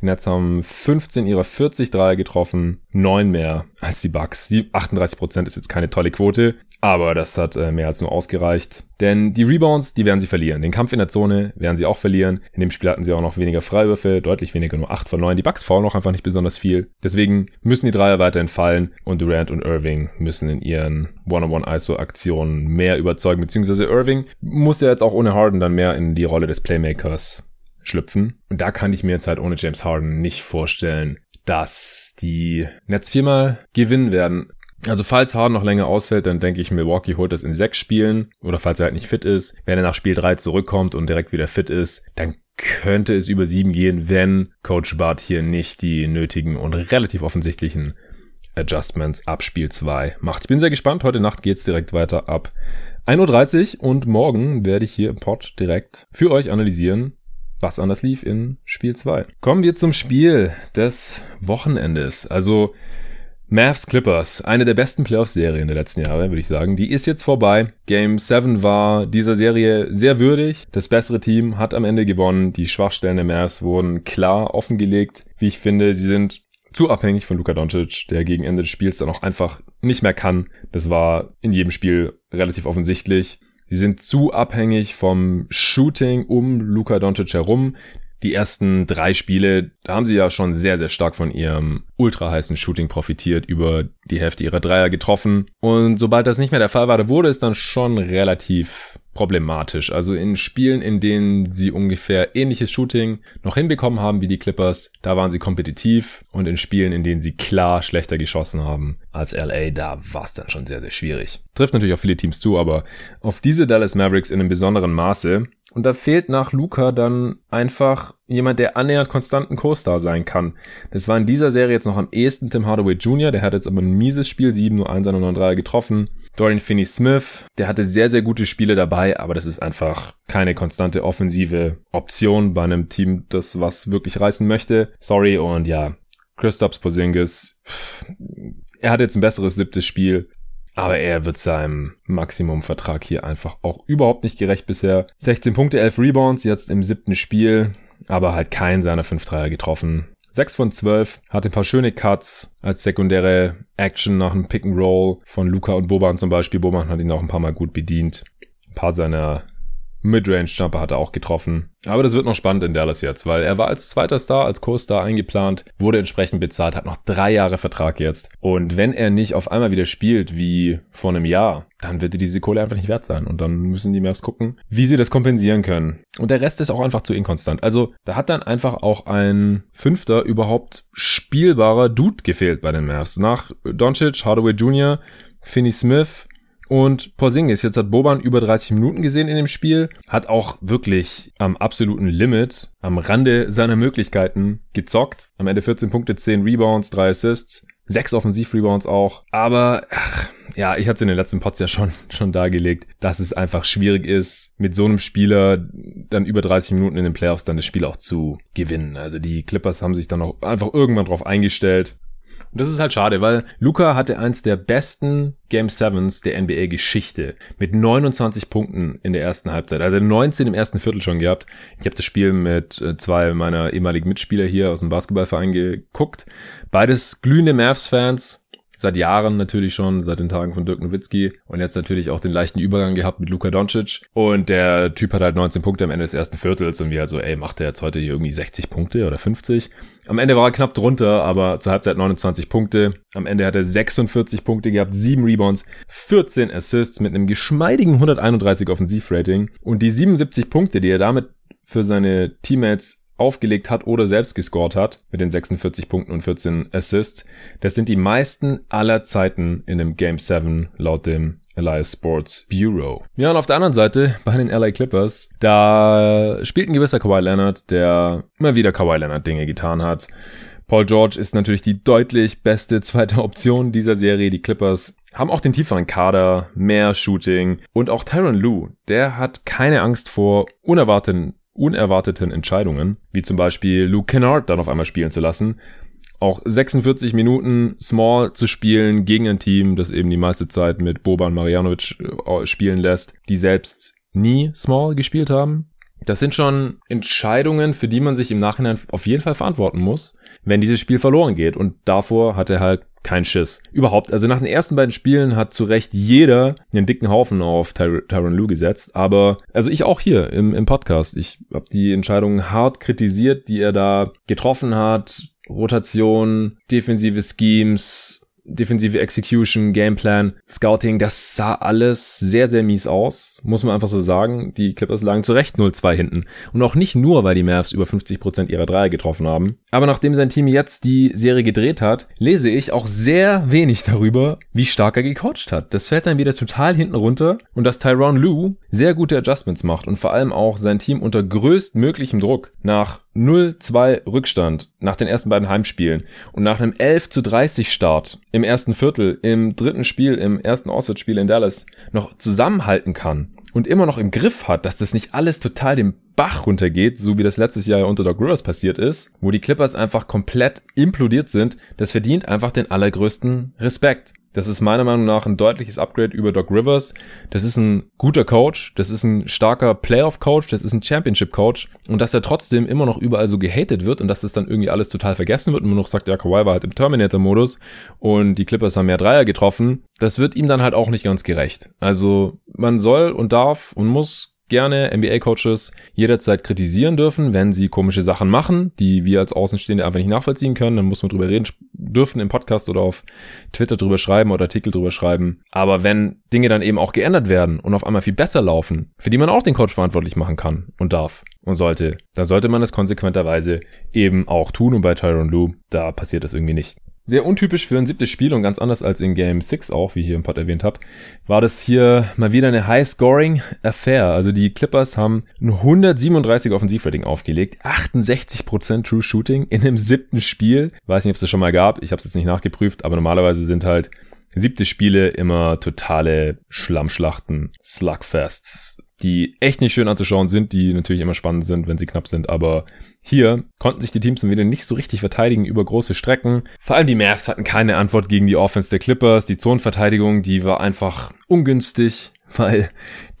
Die Nets haben 15 ihrer 40 Dreier getroffen, 9 mehr als die Bucks. Die 38% ist jetzt keine tolle Quote, aber das hat äh, mehr als nur ausgereicht. Denn die Rebounds, die werden sie verlieren. Den Kampf in der Zone werden sie auch verlieren. In dem Spiel hatten sie auch noch weniger Freiwürfe, deutlich weniger, nur 8 von 9. Die Bucks faulen auch einfach nicht besonders viel. Deswegen müssen die Dreier weiterhin fallen und Durant und Irving müssen in ihren One-on-One-ISO-Aktionen mehr überzeugen, beziehungsweise Irving muss ja jetzt auch ohne Harden dann mehr in die Rolle des Playmakers schlüpfen. Und da kann ich mir jetzt halt ohne James Harden nicht vorstellen, dass die Nets viermal gewinnen werden. Also falls Harden noch länger ausfällt, dann denke ich, Milwaukee holt das in sechs Spielen. Oder falls er halt nicht fit ist. Wenn er nach Spiel drei zurückkommt und direkt wieder fit ist, dann könnte es über sieben gehen, wenn Coach Bart hier nicht die nötigen und relativ offensichtlichen Adjustments ab Spiel 2 macht. Ich bin sehr gespannt. Heute Nacht geht's direkt weiter ab 1.30 Uhr und morgen werde ich hier im Pod direkt für euch analysieren, was anders lief in Spiel 2. Kommen wir zum Spiel des Wochenendes. Also Mavs Clippers, eine der besten Playoff-Serien der letzten Jahre, würde ich sagen. Die ist jetzt vorbei. Game 7 war dieser Serie sehr würdig. Das bessere Team hat am Ende gewonnen. Die Schwachstellen der Mavs wurden klar offengelegt. Wie ich finde, sie sind zu abhängig von Luka Doncic, der gegen Ende des Spiels dann auch einfach nicht mehr kann. Das war in jedem Spiel relativ offensichtlich. Sie sind zu abhängig vom Shooting um Luka Doncic herum. Die ersten drei Spiele, da haben sie ja schon sehr, sehr stark von ihrem ultra heißen Shooting profitiert, über die Hälfte ihrer Dreier getroffen. Und sobald das nicht mehr der Fall war, da wurde es dann schon relativ problematisch. Also in Spielen, in denen sie ungefähr ähnliches Shooting noch hinbekommen haben wie die Clippers, da waren sie kompetitiv und in Spielen, in denen sie klar schlechter geschossen haben als LA, da war es dann schon sehr, sehr schwierig. Trifft natürlich auf viele Teams zu, aber auf diese Dallas Mavericks in einem besonderen Maße. Und da fehlt nach Luca dann einfach jemand, der annähernd konstanten Co-Star sein kann. Das war in dieser Serie jetzt noch am ehesten Tim Hardaway Jr., der hat jetzt aber ein mieses Spiel, 7 nur 1 und 3 getroffen. Dorian Finney-Smith, der hatte sehr, sehr gute Spiele dabei, aber das ist einfach keine konstante offensive Option bei einem Team, das was wirklich reißen möchte. Sorry und ja, Christophs Porzingis, er hat jetzt ein besseres siebtes Spiel, aber er wird seinem Maximumvertrag hier einfach auch überhaupt nicht gerecht bisher. 16 Punkte, 11 Rebounds jetzt im siebten Spiel, aber halt keinen seiner 5 Dreier getroffen. 6 von 12, hatte ein paar schöne Cuts als sekundäre Action nach einem Pick and Roll von Luca und Boban zum Beispiel. Boban hat ihn auch ein paar Mal gut bedient. Ein paar seiner Midrange-Jumper hat er auch getroffen. Aber das wird noch spannend in Dallas jetzt, weil er war als zweiter Star, als Co-Star eingeplant, wurde entsprechend bezahlt, hat noch drei Jahre Vertrag jetzt. Und wenn er nicht auf einmal wieder spielt wie vor einem Jahr, dann wird er diese Kohle einfach nicht wert sein. Und dann müssen die Mavs gucken, wie sie das kompensieren können. Und der Rest ist auch einfach zu inkonstant. Also da hat dann einfach auch ein Fünfter überhaupt spielbarer Dude gefehlt bei den Mavs. Nach Doncic, Hardaway Jr., Finney Smith, und Porzingis, jetzt hat Boban über 30 Minuten gesehen in dem Spiel, hat auch wirklich am absoluten Limit, am Rande seiner Möglichkeiten gezockt. Am Ende 14 Punkte, 10 Rebounds, 3 Assists, 6 Offensiv-Rebounds auch. Aber ach, ja, ich hatte in den letzten Pots ja schon, schon dargelegt, dass es einfach schwierig ist, mit so einem Spieler dann über 30 Minuten in den Playoffs dann das Spiel auch zu gewinnen. Also die Clippers haben sich dann auch einfach irgendwann drauf eingestellt und das ist halt schade, weil Luca hatte eins der besten Game Sevens der NBA-Geschichte mit 29 Punkten in der ersten Halbzeit. Also 19 im ersten Viertel schon gehabt. Ich habe das Spiel mit äh, zwei meiner ehemaligen Mitspieler hier aus dem Basketballverein geguckt. Beides glühende Mavs-Fans seit Jahren natürlich schon, seit den Tagen von Dirk Nowitzki und jetzt natürlich auch den leichten Übergang gehabt mit Luka Doncic und der Typ hat halt 19 Punkte am Ende des ersten Viertels und wir halt so, ey, macht der jetzt heute hier irgendwie 60 Punkte oder 50? Am Ende war er knapp drunter, aber zur Halbzeit 29 Punkte. Am Ende hat er 46 Punkte gehabt, 7 Rebounds, 14 Assists mit einem geschmeidigen 131 Offensivrating und die 77 Punkte, die er damit für seine Teammates aufgelegt hat oder selbst gescored hat mit den 46 Punkten und 14 Assists. Das sind die meisten aller Zeiten in einem Game 7 laut dem Elias Sports Bureau. Ja, und auf der anderen Seite bei den LA Clippers, da spielt ein gewisser Kawhi Leonard, der immer wieder Kawhi Leonard Dinge getan hat. Paul George ist natürlich die deutlich beste zweite Option dieser Serie. Die Clippers haben auch den tieferen Kader, mehr Shooting und auch Tyron Lue, der hat keine Angst vor unerwarteten unerwarteten Entscheidungen, wie zum Beispiel Luke Kennard dann auf einmal spielen zu lassen. Auch 46 Minuten Small zu spielen gegen ein Team, das eben die meiste Zeit mit Boban Marjanovic äh, spielen lässt, die selbst nie Small gespielt haben. Das sind schon Entscheidungen, für die man sich im Nachhinein auf jeden Fall verantworten muss, wenn dieses Spiel verloren geht. Und davor hat er halt kein Schiss. Überhaupt, also nach den ersten beiden Spielen hat zu Recht jeder einen dicken Haufen auf Ty Tyron Lue gesetzt. Aber, also ich auch hier im, im Podcast. Ich habe die Entscheidungen hart kritisiert, die er da getroffen hat. Rotation, defensive Schemes, defensive Execution, Gameplan, Scouting, das sah alles sehr, sehr mies aus, muss man einfach so sagen. Die Clippers lagen zu Recht 0-2 hinten. Und auch nicht nur, weil die Mavs über 50% ihrer Dreier getroffen haben. Aber nachdem sein Team jetzt die Serie gedreht hat, lese ich auch sehr wenig darüber, wie stark er gecoacht hat. Das fällt dann wieder total hinten runter und dass Tyron Lue sehr gute Adjustments macht und vor allem auch sein Team unter größtmöglichem Druck nach 0-2 Rückstand nach den ersten beiden Heimspielen und nach einem 11 zu 30 Start im ersten Viertel, im dritten Spiel, im ersten Auswärtsspiel in Dallas noch zusammenhalten kann und immer noch im Griff hat, dass das nicht alles total den Bach runtergeht, so wie das letztes Jahr unter Doc Rivers passiert ist, wo die Clippers einfach komplett implodiert sind, das verdient einfach den allergrößten Respekt. Das ist meiner Meinung nach ein deutliches Upgrade über Doc Rivers. Das ist ein guter Coach, das ist ein starker Playoff-Coach, das ist ein Championship-Coach und dass er trotzdem immer noch überall so gehatet wird und dass das dann irgendwie alles total vergessen wird und man noch sagt, ja, Kawhi war halt im Terminator-Modus und die Clippers haben mehr Dreier getroffen, das wird ihm dann halt auch nicht ganz gerecht. Also man soll und darf und muss gerne NBA-Coaches jederzeit kritisieren dürfen, wenn sie komische Sachen machen, die wir als Außenstehende einfach nicht nachvollziehen können. Dann muss man drüber reden dürfen im Podcast oder auf Twitter drüber schreiben oder Artikel drüber schreiben. Aber wenn Dinge dann eben auch geändert werden und auf einmal viel besser laufen, für die man auch den Coach verantwortlich machen kann und darf und sollte, dann sollte man das konsequenterweise eben auch tun. Und bei Tyron Lue, da passiert das irgendwie nicht. Sehr untypisch für ein siebtes Spiel und ganz anders als in Game 6 auch, wie ich hier im Pod erwähnt habe, war das hier mal wieder eine High-Scoring-Affair. Also die Clippers haben ein 137 Offensivrating aufgelegt, 68% True Shooting in einem siebten Spiel. Weiß nicht, ob es das schon mal gab, ich habe es jetzt nicht nachgeprüft, aber normalerweise sind halt siebte Spiele immer totale Schlammschlachten, Slugfests, die echt nicht schön anzuschauen sind, die natürlich immer spannend sind, wenn sie knapp sind, aber hier konnten sich die Teams dann wieder nicht so richtig verteidigen über große Strecken. Vor allem die Mavs hatten keine Antwort gegen die Offense der Clippers. Die Zonenverteidigung, die war einfach ungünstig, weil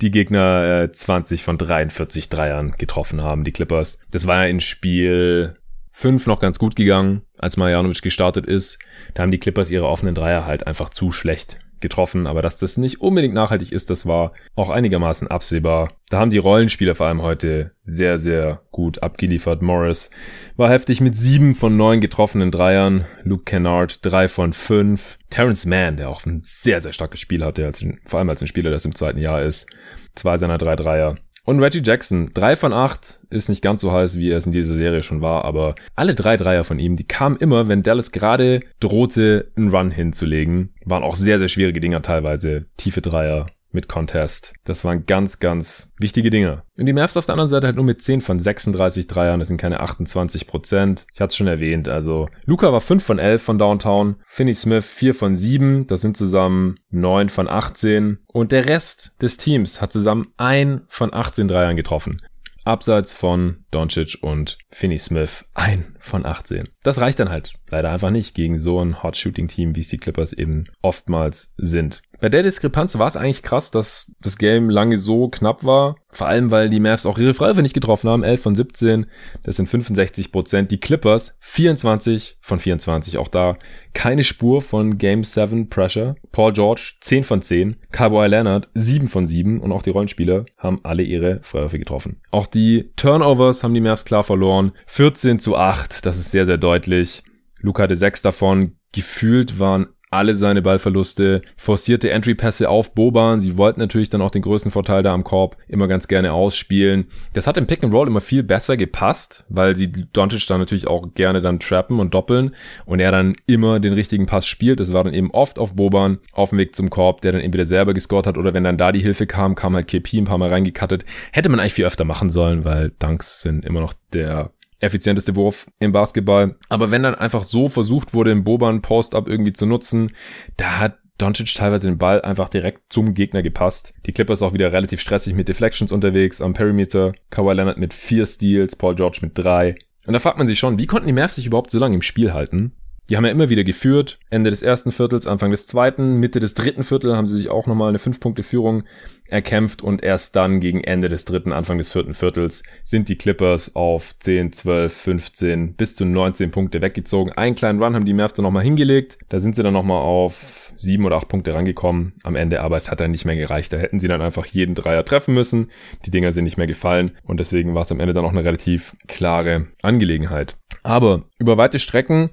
die Gegner äh, 20 von 43 Dreiern getroffen haben, die Clippers. Das war ja in Spiel 5 noch ganz gut gegangen, als Marjanovic gestartet ist. Da haben die Clippers ihre offenen Dreier halt einfach zu schlecht getroffen, aber dass das nicht unbedingt nachhaltig ist, das war auch einigermaßen absehbar. Da haben die Rollenspieler vor allem heute sehr, sehr gut abgeliefert. Morris war heftig mit sieben von neun getroffenen Dreiern. Luke Kennard drei von fünf. Terrence Mann, der auch ein sehr, sehr starkes Spiel hatte, vor allem als ein Spieler, der im zweiten Jahr ist. Zwei seiner drei Dreier. Und Reggie Jackson, drei von acht, ist nicht ganz so heiß, wie er es in dieser Serie schon war, aber alle drei Dreier von ihm, die kamen immer, wenn Dallas gerade drohte, einen Run hinzulegen. Waren auch sehr, sehr schwierige Dinger teilweise. Tiefe Dreier, mit Contest. Das waren ganz, ganz wichtige Dinge. Und die Mavs auf der anderen Seite halt nur mit 10 von 36 Dreiern. Das sind keine 28 Prozent. Ich hatte es schon erwähnt. Also Luca war 5 von 11 von Downtown. Finney Smith 4 von 7. Das sind zusammen 9 von 18. Und der Rest des Teams hat zusammen 1 von 18 Dreiern getroffen. Abseits von Doncic und Finney Smith ein von 18. Das reicht dann halt leider einfach nicht gegen so ein Hot-Shooting-Team, wie es die Clippers eben oftmals sind. Bei der Diskrepanz war es eigentlich krass, dass das Game lange so knapp war. Vor allem, weil die Mavs auch ihre Freiwürfe nicht getroffen haben. 11 von 17, das sind 65 Prozent. Die Clippers 24 von 24. Auch da keine Spur von Game 7 Pressure. Paul George 10 von 10. Kawhi Leonard 7 von 7. Und auch die Rollenspieler haben alle ihre Freiwürfe getroffen. Auch die Turnovers haben die Mavs klar verloren. 14 zu 8, das ist sehr, sehr deutlich. Luca hatte 6 davon. Gefühlt waren alle seine Ballverluste, forcierte Entry-Pässe auf Boban. Sie wollten natürlich dann auch den größten Vorteil da am Korb immer ganz gerne ausspielen. Das hat im Pick and Roll immer viel besser gepasst, weil sie Doncic da natürlich auch gerne dann trappen und doppeln und er dann immer den richtigen Pass spielt. Das war dann eben oft auf Boban auf dem Weg zum Korb, der dann entweder selber gescored hat oder wenn dann da die Hilfe kam, kam halt KP ein paar Mal reingekattet. Hätte man eigentlich viel öfter machen sollen, weil Dunks sind immer noch der effizienteste Wurf im Basketball. Aber wenn dann einfach so versucht wurde, den Boban Post-Up irgendwie zu nutzen, da hat Doncic teilweise den Ball einfach direkt zum Gegner gepasst. Die Clippers auch wieder relativ stressig mit Deflections unterwegs am Perimeter. Kawhi Leonard mit vier Steals, Paul George mit drei. Und da fragt man sich schon, wie konnten die Mavs sich überhaupt so lange im Spiel halten? Die haben ja immer wieder geführt. Ende des ersten Viertels, Anfang des zweiten, Mitte des dritten Viertels haben sie sich auch nochmal eine 5-Punkte-Führung erkämpft und erst dann gegen Ende des dritten, Anfang des vierten Viertels sind die Clippers auf 10, 12, 15 bis zu 19 Punkte weggezogen. Einen kleinen Run haben die Mavs dann nochmal hingelegt. Da sind sie dann nochmal auf sieben oder acht Punkte rangekommen am Ende, aber es hat dann nicht mehr gereicht. Da hätten sie dann einfach jeden Dreier treffen müssen. Die Dinger sind nicht mehr gefallen und deswegen war es am Ende dann auch eine relativ klare Angelegenheit. Aber über weite Strecken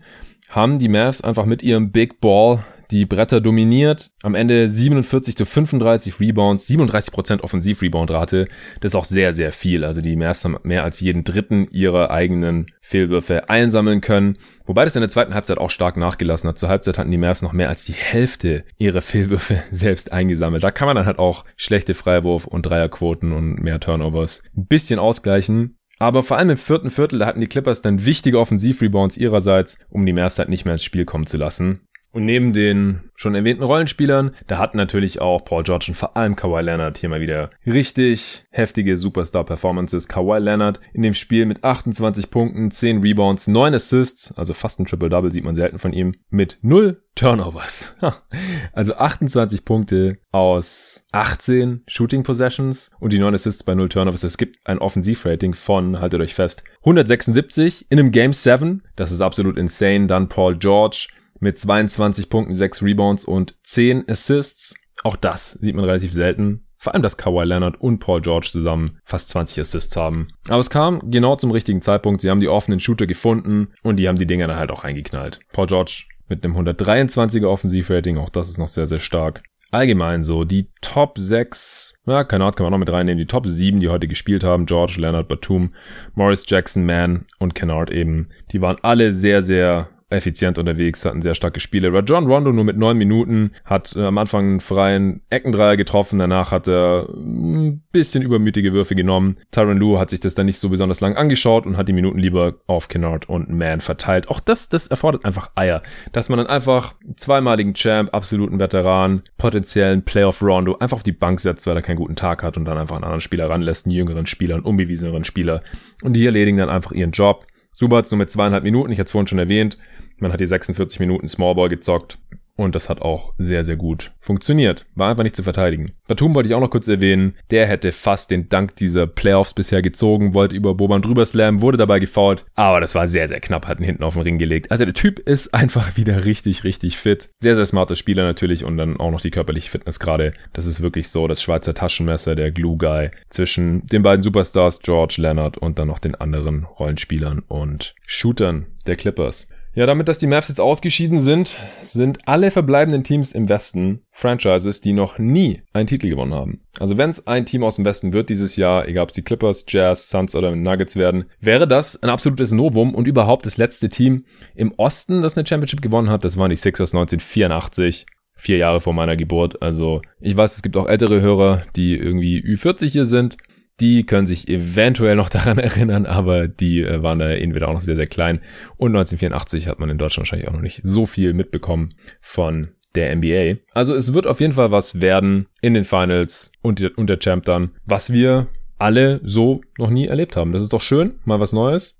haben die Mavs einfach mit ihrem Big Ball die Bretter dominiert. Am Ende 47 zu 35 Rebounds, 37% Offensiv-Rebound-Rate. Das ist auch sehr, sehr viel. Also die Mavs haben mehr als jeden dritten ihrer eigenen Fehlwürfe einsammeln können. Wobei das in der zweiten Halbzeit auch stark nachgelassen hat. Zur Halbzeit hatten die Mavs noch mehr als die Hälfte ihrer Fehlwürfe selbst eingesammelt. Da kann man dann halt auch schlechte Freiwurf- und Dreierquoten und mehr Turnovers ein bisschen ausgleichen. Aber vor allem im vierten Viertel, da hatten die Clippers dann wichtige Offensivrebounds ihrerseits, um die Mavs halt nicht mehr ins Spiel kommen zu lassen. Und neben den schon erwähnten Rollenspielern, da hat natürlich auch Paul George und vor allem Kawhi Leonard hier mal wieder richtig heftige Superstar-Performances. Kawhi Leonard in dem Spiel mit 28 Punkten, 10 Rebounds, 9 Assists, also fast ein Triple-Double sieht man selten von ihm, mit 0 Turnovers. Also 28 Punkte aus 18 Shooting Possessions und die 9 Assists bei 0 Turnovers. Es gibt ein Offensivrating von, haltet euch fest, 176 in einem Game 7. Das ist absolut insane. Dann Paul George mit 22 Punkten, 6 Rebounds und 10 Assists. Auch das sieht man relativ selten. Vor allem, dass Kawhi Leonard und Paul George zusammen fast 20 Assists haben. Aber es kam genau zum richtigen Zeitpunkt. Sie haben die offenen Shooter gefunden und die haben die Dinger dann halt auch eingeknallt. Paul George mit einem 123er Offensivrating, auch das ist noch sehr, sehr stark. Allgemein so, die Top 6, ja, Ahnung, kann man noch mit reinnehmen, die Top 7, die heute gespielt haben, George, Leonard, Batum, Morris Jackson, Mann und Kennard eben, die waren alle sehr, sehr effizient unterwegs, hatten sehr starke Spiele. Rajon Rondo nur mit neun Minuten hat äh, am Anfang einen freien Eckendreier getroffen, danach hat er ein bisschen übermütige Würfe genommen. Tyron Lue hat sich das dann nicht so besonders lang angeschaut und hat die Minuten lieber auf Kennard und Man verteilt. Auch das, das erfordert einfach Eier, dass man dann einfach zweimaligen Champ, absoluten Veteran, potenziellen Playoff Rondo einfach auf die Bank setzt, weil er keinen guten Tag hat und dann einfach einen anderen Spieler ranlässt, einen jüngeren Spieler, einen unbewieseneren Spieler und die erledigen dann einfach ihren Job. Subats nur mit zweieinhalb Minuten, ich hatte es vorhin schon erwähnt, man hat die 46 Minuten Smallball gezockt. Und das hat auch sehr, sehr gut funktioniert. War einfach nicht zu verteidigen. Batum wollte ich auch noch kurz erwähnen. Der hätte fast den Dank dieser Playoffs bisher gezogen, wollte über Boban drüber slammen, wurde dabei gefault. Aber das war sehr, sehr knapp, hat ihn hinten auf den Ring gelegt. Also der Typ ist einfach wieder richtig, richtig fit. Sehr, sehr smarter Spieler natürlich und dann auch noch die körperliche Fitness gerade. Das ist wirklich so das Schweizer Taschenmesser, der Glue Guy zwischen den beiden Superstars George Leonard und dann noch den anderen Rollenspielern und Shootern der Clippers. Ja, damit, dass die Mavs jetzt ausgeschieden sind, sind alle verbleibenden Teams im Westen Franchises, die noch nie einen Titel gewonnen haben. Also wenn es ein Team aus dem Westen wird dieses Jahr, egal ob es die Clippers, Jazz, Suns oder Nuggets werden, wäre das ein absolutes Novum und überhaupt das letzte Team im Osten, das eine Championship gewonnen hat. Das waren die Sixers 1984 vier Jahre vor meiner Geburt. Also ich weiß, es gibt auch ältere Hörer, die irgendwie Ü40 hier sind die können sich eventuell noch daran erinnern, aber die äh, waren da entweder auch noch sehr, sehr klein. Und 1984 hat man in Deutschland wahrscheinlich auch noch nicht so viel mitbekommen von der NBA. Also es wird auf jeden Fall was werden in den Finals und, und der Champ dann, was wir alle so noch nie erlebt haben. Das ist doch schön, mal was Neues.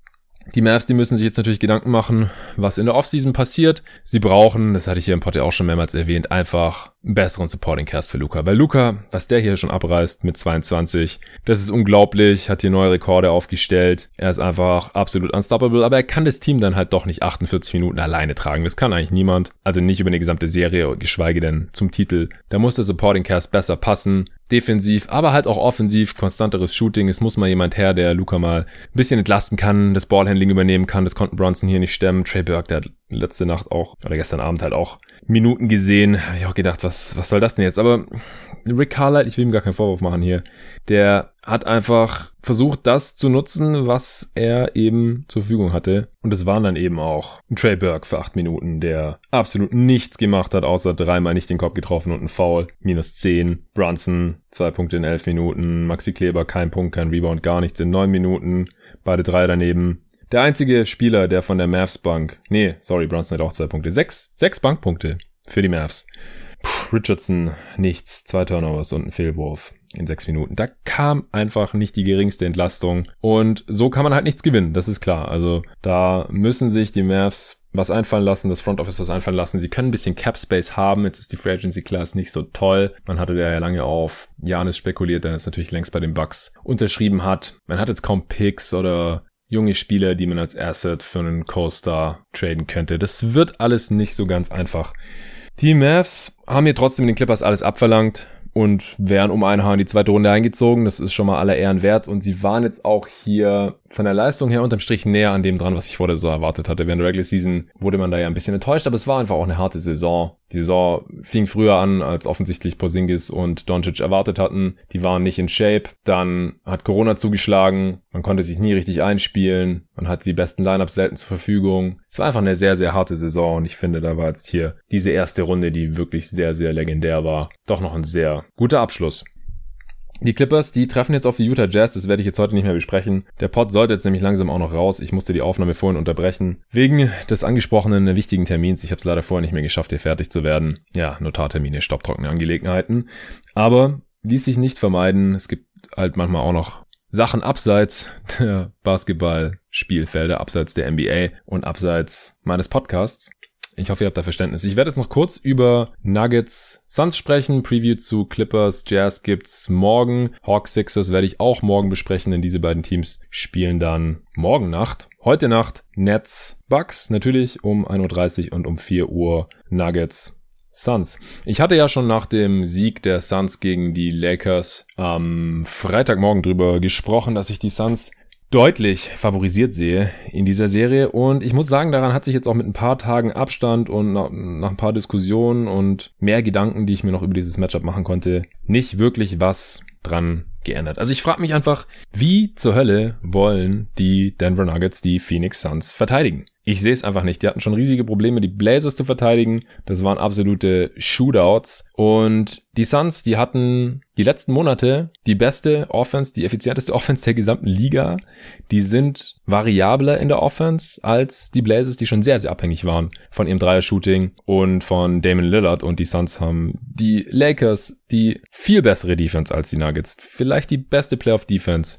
Die Mavs, die müssen sich jetzt natürlich Gedanken machen, was in der Offseason passiert. Sie brauchen, das hatte ich hier im Pod ja auch schon mehrmals erwähnt, einfach besseren Supporting Cast für Luca. Weil Luca, was der hier schon abreißt mit 22, das ist unglaublich, hat hier neue Rekorde aufgestellt. Er ist einfach absolut unstoppable, aber er kann das Team dann halt doch nicht 48 Minuten alleine tragen. Das kann eigentlich niemand. Also nicht über eine gesamte Serie, geschweige denn zum Titel. Da muss der Supporting Cast besser passen defensiv, aber halt auch offensiv, konstanteres Shooting. Es muss mal jemand her, der Luca mal ein bisschen entlasten kann, das Ballhandling übernehmen kann. Das konnten Bronson hier nicht stemmen. Trey Burke, der hat letzte Nacht auch, oder gestern Abend halt auch Minuten gesehen. Hab ich auch gedacht, was, was soll das denn jetzt? Aber Rick Carlisle, ich will ihm gar keinen Vorwurf machen hier, der hat einfach versucht, das zu nutzen, was er eben zur Verfügung hatte. Und es waren dann eben auch Trey Burke für acht Minuten, der absolut nichts gemacht hat, außer dreimal nicht den Kopf getroffen und ein Foul. Minus zehn. Brunson, zwei Punkte in elf Minuten. Maxi Kleber, kein Punkt, kein Rebound, gar nichts in neun Minuten. Beide drei daneben. Der einzige Spieler, der von der Mavs Bank, nee, sorry, Brunson hat auch zwei Punkte. Sechs, sechs Bankpunkte für die Mavs. Puh, Richardson, nichts, zwei Turnovers und ein Fehlwurf in sechs Minuten. Da kam einfach nicht die geringste Entlastung. Und so kann man halt nichts gewinnen, das ist klar. Also da müssen sich die Mavs was einfallen lassen, das Front Office was einfallen lassen. Sie können ein bisschen Cap Space haben. Jetzt ist die Free Agency Class nicht so toll. Man hatte ja lange auf Janis spekuliert, der jetzt natürlich längst bei den Bucks unterschrieben hat. Man hat jetzt kaum Picks oder junge Spieler, die man als Asset für einen Co-Star traden könnte. Das wird alles nicht so ganz einfach. Die Mavs haben hier trotzdem den Clippers alles abverlangt und wären um ein Haar in die zweite Runde eingezogen. Das ist schon mal aller Ehren wert. Und sie waren jetzt auch hier von der Leistung her unterm Strich näher an dem dran, was ich vor der Saison erwartet hatte. Während der Regular Season wurde man da ja ein bisschen enttäuscht, aber es war einfach auch eine harte Saison. Die Saison fing früher an, als offensichtlich Porzingis und Doncic erwartet hatten. Die waren nicht in Shape. Dann hat Corona zugeschlagen. Man konnte sich nie richtig einspielen. Man hatte die besten Lineups selten zur Verfügung. Es war einfach eine sehr, sehr harte Saison und ich finde, da war jetzt hier diese erste Runde, die wirklich sehr, sehr legendär war, doch noch ein sehr guter Abschluss. Die Clippers, die treffen jetzt auf die Utah Jazz, das werde ich jetzt heute nicht mehr besprechen. Der Pod sollte jetzt nämlich langsam auch noch raus. Ich musste die Aufnahme vorhin unterbrechen. Wegen des angesprochenen wichtigen Termins. Ich habe es leider vorher nicht mehr geschafft, hier fertig zu werden. Ja, Notartermine, stopptrockene Angelegenheiten. Aber ließ sich nicht vermeiden. Es gibt halt manchmal auch noch Sachen abseits der Basketballspielfelder, abseits der NBA und abseits meines Podcasts. Ich hoffe, ihr habt da Verständnis. Ich werde jetzt noch kurz über Nuggets Suns sprechen. Preview zu Clippers Jazz gibt's morgen. Hawks Sixers werde ich auch morgen besprechen, denn diese beiden Teams spielen dann morgen Nacht. Heute Nacht Nets Bucks natürlich um 1.30 Uhr und um 4 Uhr Nuggets Suns. Ich hatte ja schon nach dem Sieg der Suns gegen die Lakers am Freitagmorgen drüber gesprochen, dass ich die Suns deutlich favorisiert sehe in dieser Serie. Und ich muss sagen, daran hat sich jetzt auch mit ein paar Tagen Abstand und nach, ein paar Diskussionen und mehr Gedanken, die ich mir noch über dieses Matchup machen konnte, nicht wirklich was dran geändert. Also ich frage mich einfach, wie zur Hölle wollen die Denver Nuggets die Phoenix Suns verteidigen? Ich sehe es einfach nicht. Die hatten schon riesige Probleme, die Blazers zu verteidigen. Das waren absolute Shootouts. Und die Suns, die hatten die letzten Monate die beste Offense, die effizienteste Offense der gesamten Liga. Die sind variabler in der Offense als die Blazers, die schon sehr, sehr abhängig waren von ihrem Dreier-Shooting und von Damon Lillard. Und die Suns haben die Lakers die viel bessere Defense als die Nuggets. Vielleicht die beste Playoff-Defense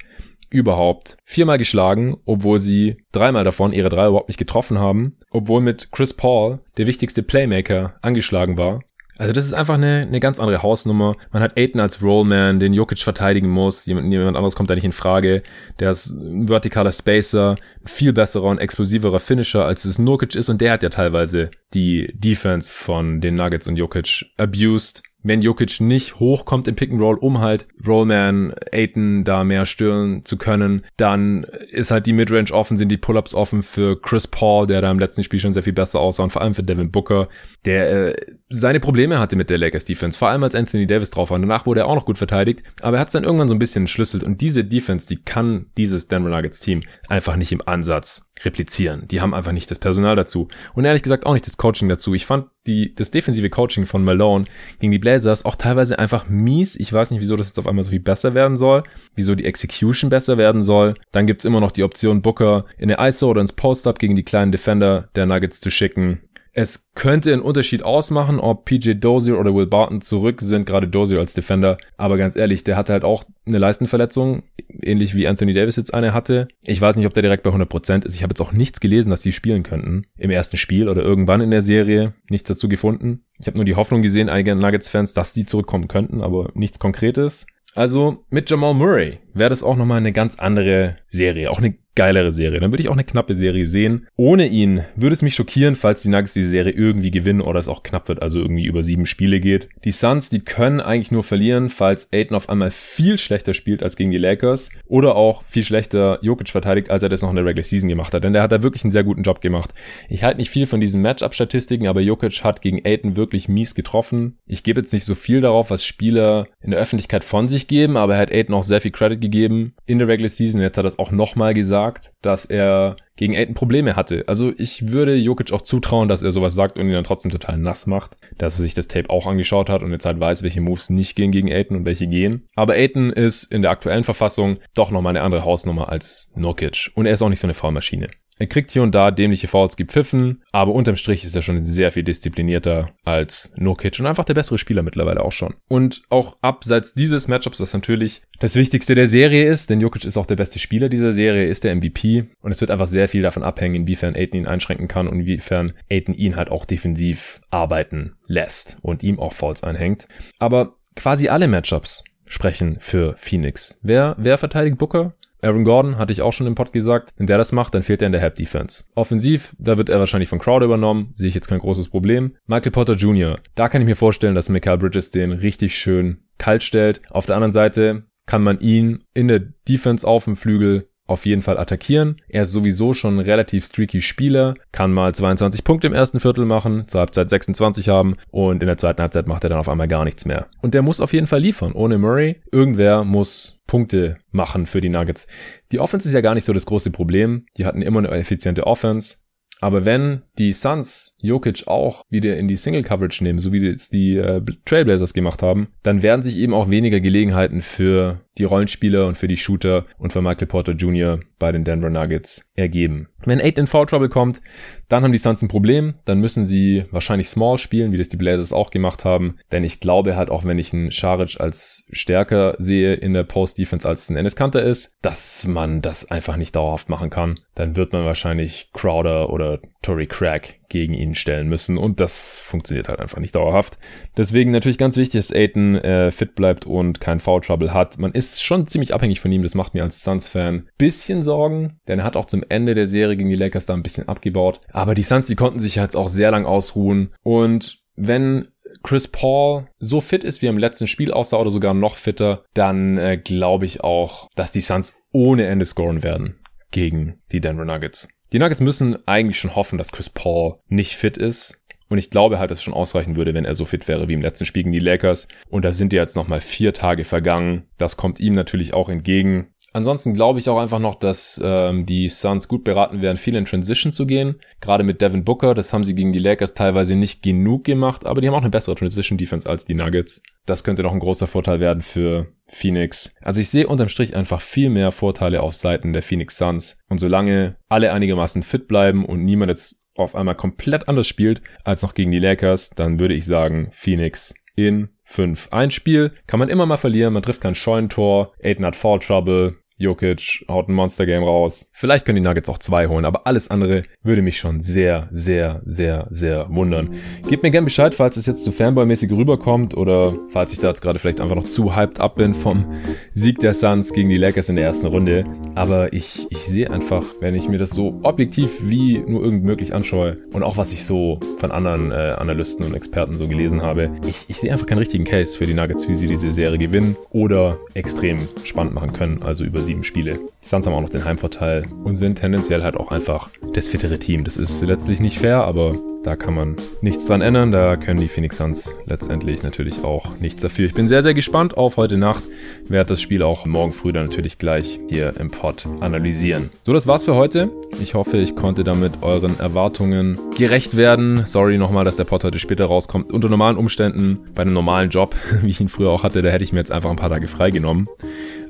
überhaupt viermal geschlagen, obwohl sie dreimal davon ihre drei überhaupt nicht getroffen haben, obwohl mit Chris Paul der wichtigste Playmaker angeschlagen war. Also das ist einfach eine, eine ganz andere Hausnummer. Man hat Aiden als Rollman, den Jokic verteidigen muss. Jemand, jemand anderes kommt da nicht in Frage. Der ist ein vertikaler Spacer, viel besserer und explosiverer Finisher, als es Nurkic ist. Und der hat ja teilweise die Defense von den Nuggets und Jokic abused wenn Jokic nicht hochkommt im Pick and Roll, um halt Rollman, Aiton da mehr stören zu können, dann ist halt die Midrange offen, sind die Pull-ups offen für Chris Paul, der da im letzten Spiel schon sehr viel besser aussah und vor allem für Devin Booker, der äh, seine Probleme hatte mit der Lakers Defense, vor allem als Anthony Davis drauf war. Danach wurde er auch noch gut verteidigt, aber er hat es dann irgendwann so ein bisschen entschlüsselt und diese Defense, die kann dieses Denver Nuggets Team einfach nicht im Ansatz replizieren. Die haben einfach nicht das Personal dazu und ehrlich gesagt auch nicht das Coaching dazu. Ich fand die das defensive Coaching von Malone gegen die Blazers auch teilweise einfach mies. Ich weiß nicht, wieso das jetzt auf einmal so viel besser werden soll, wieso die Execution besser werden soll. Dann gibt's immer noch die Option Booker in eine ISO oder ins Post-up gegen die kleinen Defender der Nuggets zu schicken Es könnte einen Unterschied ausmachen, ob PJ Dozier oder Will Barton zurück sind, gerade Dozier als Defender. Aber ganz ehrlich, der hatte halt auch eine Leistenverletzung, ähnlich wie Anthony Davis jetzt eine hatte. Ich weiß nicht, ob der direkt bei 100% ist. Ich habe jetzt auch nichts gelesen, dass die spielen könnten im ersten Spiel oder irgendwann in der Serie. Nichts dazu gefunden. Ich habe nur die Hoffnung gesehen, einige Nuggets-Fans, dass die zurückkommen könnten, aber nichts Konkretes. Also mit Jamal Murray wäre das auch nochmal eine ganz andere Serie, auch eine geilere Serie. Dann würde ich auch eine knappe Serie sehen. Ohne ihn würde es mich schockieren, falls die Nuggets diese Serie irgendwie gewinnen oder es auch knapp wird, also irgendwie über sieben Spiele geht. Die Suns, die können eigentlich nur verlieren, falls Aiden auf einmal viel schlechter spielt als gegen die Lakers oder auch viel schlechter Jokic verteidigt, als er das noch in der Regular Season gemacht hat. Denn der hat da wirklich einen sehr guten Job gemacht. Ich halte nicht viel von diesen Matchup-Statistiken, aber Jokic hat gegen Aiden wirklich mies getroffen. Ich gebe jetzt nicht so viel darauf, was Spieler in der Öffentlichkeit von sich geben, aber er hat Aiden auch sehr viel Credit gegeben in der Regular Season. Jetzt hat er es auch nochmal gesagt, dass er gegen Aiden Probleme hatte. Also ich würde Jokic auch zutrauen, dass er sowas sagt und ihn dann trotzdem total nass macht, dass er sich das Tape auch angeschaut hat und jetzt halt weiß, welche Moves nicht gehen gegen Aiden und welche gehen. Aber Aiden ist in der aktuellen Verfassung doch nochmal eine andere Hausnummer als Nokic und er ist auch nicht so eine Foulmaschine. Er kriegt hier und da dämliche Fouls gepfiffen, aber unterm Strich ist er schon sehr viel disziplinierter als Nurkic und einfach der bessere Spieler mittlerweile auch schon. Und auch abseits dieses Matchups, was natürlich das Wichtigste der Serie ist, denn Jokic ist auch der beste Spieler dieser Serie, ist der MVP und es wird einfach sehr viel davon abhängen, inwiefern Aiden ihn einschränken kann und inwiefern Aiden ihn halt auch defensiv arbeiten lässt und ihm auch Fouls einhängt. Aber quasi alle Matchups sprechen für Phoenix. Wer, wer verteidigt Booker? Aaron Gordon, hatte ich auch schon im Pod gesagt, wenn der das macht, dann fehlt er in der Help Defense. Offensiv, da wird er wahrscheinlich von Crowder übernommen, sehe ich jetzt kein großes Problem. Michael Potter Jr., da kann ich mir vorstellen, dass Michael Bridges den richtig schön kalt stellt. Auf der anderen Seite kann man ihn in der Defense auf dem Flügel auf jeden Fall attackieren. Er ist sowieso schon ein relativ streaky Spieler, kann mal 22 Punkte im ersten Viertel machen, zur Halbzeit 26 haben und in der zweiten Halbzeit macht er dann auf einmal gar nichts mehr. Und der muss auf jeden Fall liefern. Ohne Murray, irgendwer muss Punkte machen für die Nuggets. Die Offense ist ja gar nicht so das große Problem. Die hatten immer eine effiziente Offense. Aber wenn die Suns Jokic auch wieder in die Single Coverage nehmen, so wie es die äh, Trailblazers gemacht haben, dann werden sich eben auch weniger Gelegenheiten für die Rollenspieler und für die Shooter und für Michael Porter Jr. bei den Denver Nuggets ergeben. Wenn Aiden in Foul Trouble kommt, dann haben die Suns ein Problem. Dann müssen sie wahrscheinlich Small spielen, wie das die Blazers auch gemacht haben. Denn ich glaube halt, auch wenn ich einen Scharic als stärker sehe in der Post-Defense als ein Ennis Kanter ist, dass man das einfach nicht dauerhaft machen kann. Dann wird man wahrscheinlich Crowder oder Tory Craig gegen ihn stellen müssen und das funktioniert halt einfach nicht dauerhaft. Deswegen natürlich ganz wichtig, dass Aiden äh, fit bleibt und kein Foul Trouble hat. Man ist schon ziemlich abhängig von ihm, das macht mir als Suns-Fan bisschen Sorgen, denn er hat auch zum Ende der Serie gegen die Lakers da ein bisschen abgebaut. Aber die Suns, die konnten sich jetzt auch sehr lang ausruhen und wenn Chris Paul so fit ist, wie er im letzten Spiel aussah oder sogar noch fitter, dann äh, glaube ich auch, dass die Suns ohne Ende scoren werden gegen die Denver Nuggets. Die Nuggets müssen eigentlich schon hoffen, dass Chris Paul nicht fit ist. Und ich glaube halt, dass es schon ausreichen würde, wenn er so fit wäre wie im letzten Spiel gegen die Lakers. Und da sind ja jetzt nochmal vier Tage vergangen. Das kommt ihm natürlich auch entgegen. Ansonsten glaube ich auch einfach noch, dass ähm, die Suns gut beraten wären, viel in Transition zu gehen. Gerade mit Devin Booker, das haben sie gegen die Lakers teilweise nicht genug gemacht, aber die haben auch eine bessere Transition Defense als die Nuggets. Das könnte noch ein großer Vorteil werden für Phoenix. Also ich sehe unterm Strich einfach viel mehr Vorteile auf Seiten der Phoenix Suns. Und solange alle einigermaßen fit bleiben und niemand jetzt auf einmal komplett anders spielt als noch gegen die Lakers, dann würde ich sagen Phoenix in 5. Ein Spiel kann man immer mal verlieren, man trifft kein Scheunentor, Aiden hat Fall Trouble, Jokic haut ein Monster-Game raus. Vielleicht können die Nuggets auch zwei holen, aber alles andere würde mich schon sehr, sehr, sehr, sehr wundern. Gebt mir gern Bescheid, falls es jetzt zu Fanboy-mäßig rüberkommt oder falls ich da jetzt gerade vielleicht einfach noch zu hyped up bin vom Sieg der Suns gegen die Lakers in der ersten Runde. Aber ich, ich sehe einfach, wenn ich mir das so objektiv wie nur irgend möglich anschaue und auch was ich so von anderen äh, Analysten und Experten so gelesen habe, ich, ich sehe einfach keinen richtigen Case für die Nuggets, wie sie diese Serie gewinnen oder extrem spannend machen können, also über sieben Spiele. Die Suns haben auch noch den Heimvorteil und sind tendenziell halt auch einfach das fittere Team. Das ist letztlich nicht fair, aber da kann man nichts dran ändern. Da können die Phoenix Suns letztendlich natürlich auch nichts dafür. Ich bin sehr, sehr gespannt auf heute Nacht. Werde das Spiel auch morgen früh dann natürlich gleich hier im Pod analysieren. So, das war's für heute. Ich hoffe, ich konnte damit euren Erwartungen gerecht werden. Sorry nochmal, dass der Pod heute später rauskommt. Unter normalen Umständen, bei einem normalen Job, wie ich ihn früher auch hatte, da hätte ich mir jetzt einfach ein paar Tage freigenommen.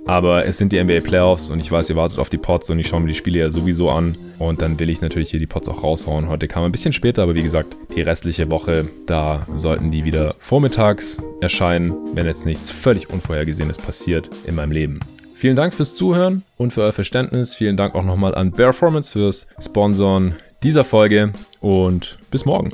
Aber es sind die NBA Playoffs und ich weiß, ihr wartet auf die Pots und ich schaue mir die Spiele ja sowieso an. Und dann will ich natürlich hier die Pots auch raushauen. Heute kam ein bisschen später, aber wie gesagt, die restliche Woche, da sollten die wieder vormittags erscheinen, wenn jetzt nichts völlig Unvorhergesehenes passiert in meinem Leben. Vielen Dank fürs Zuhören und für euer Verständnis. Vielen Dank auch nochmal an Performance fürs Sponsoren dieser Folge und bis morgen.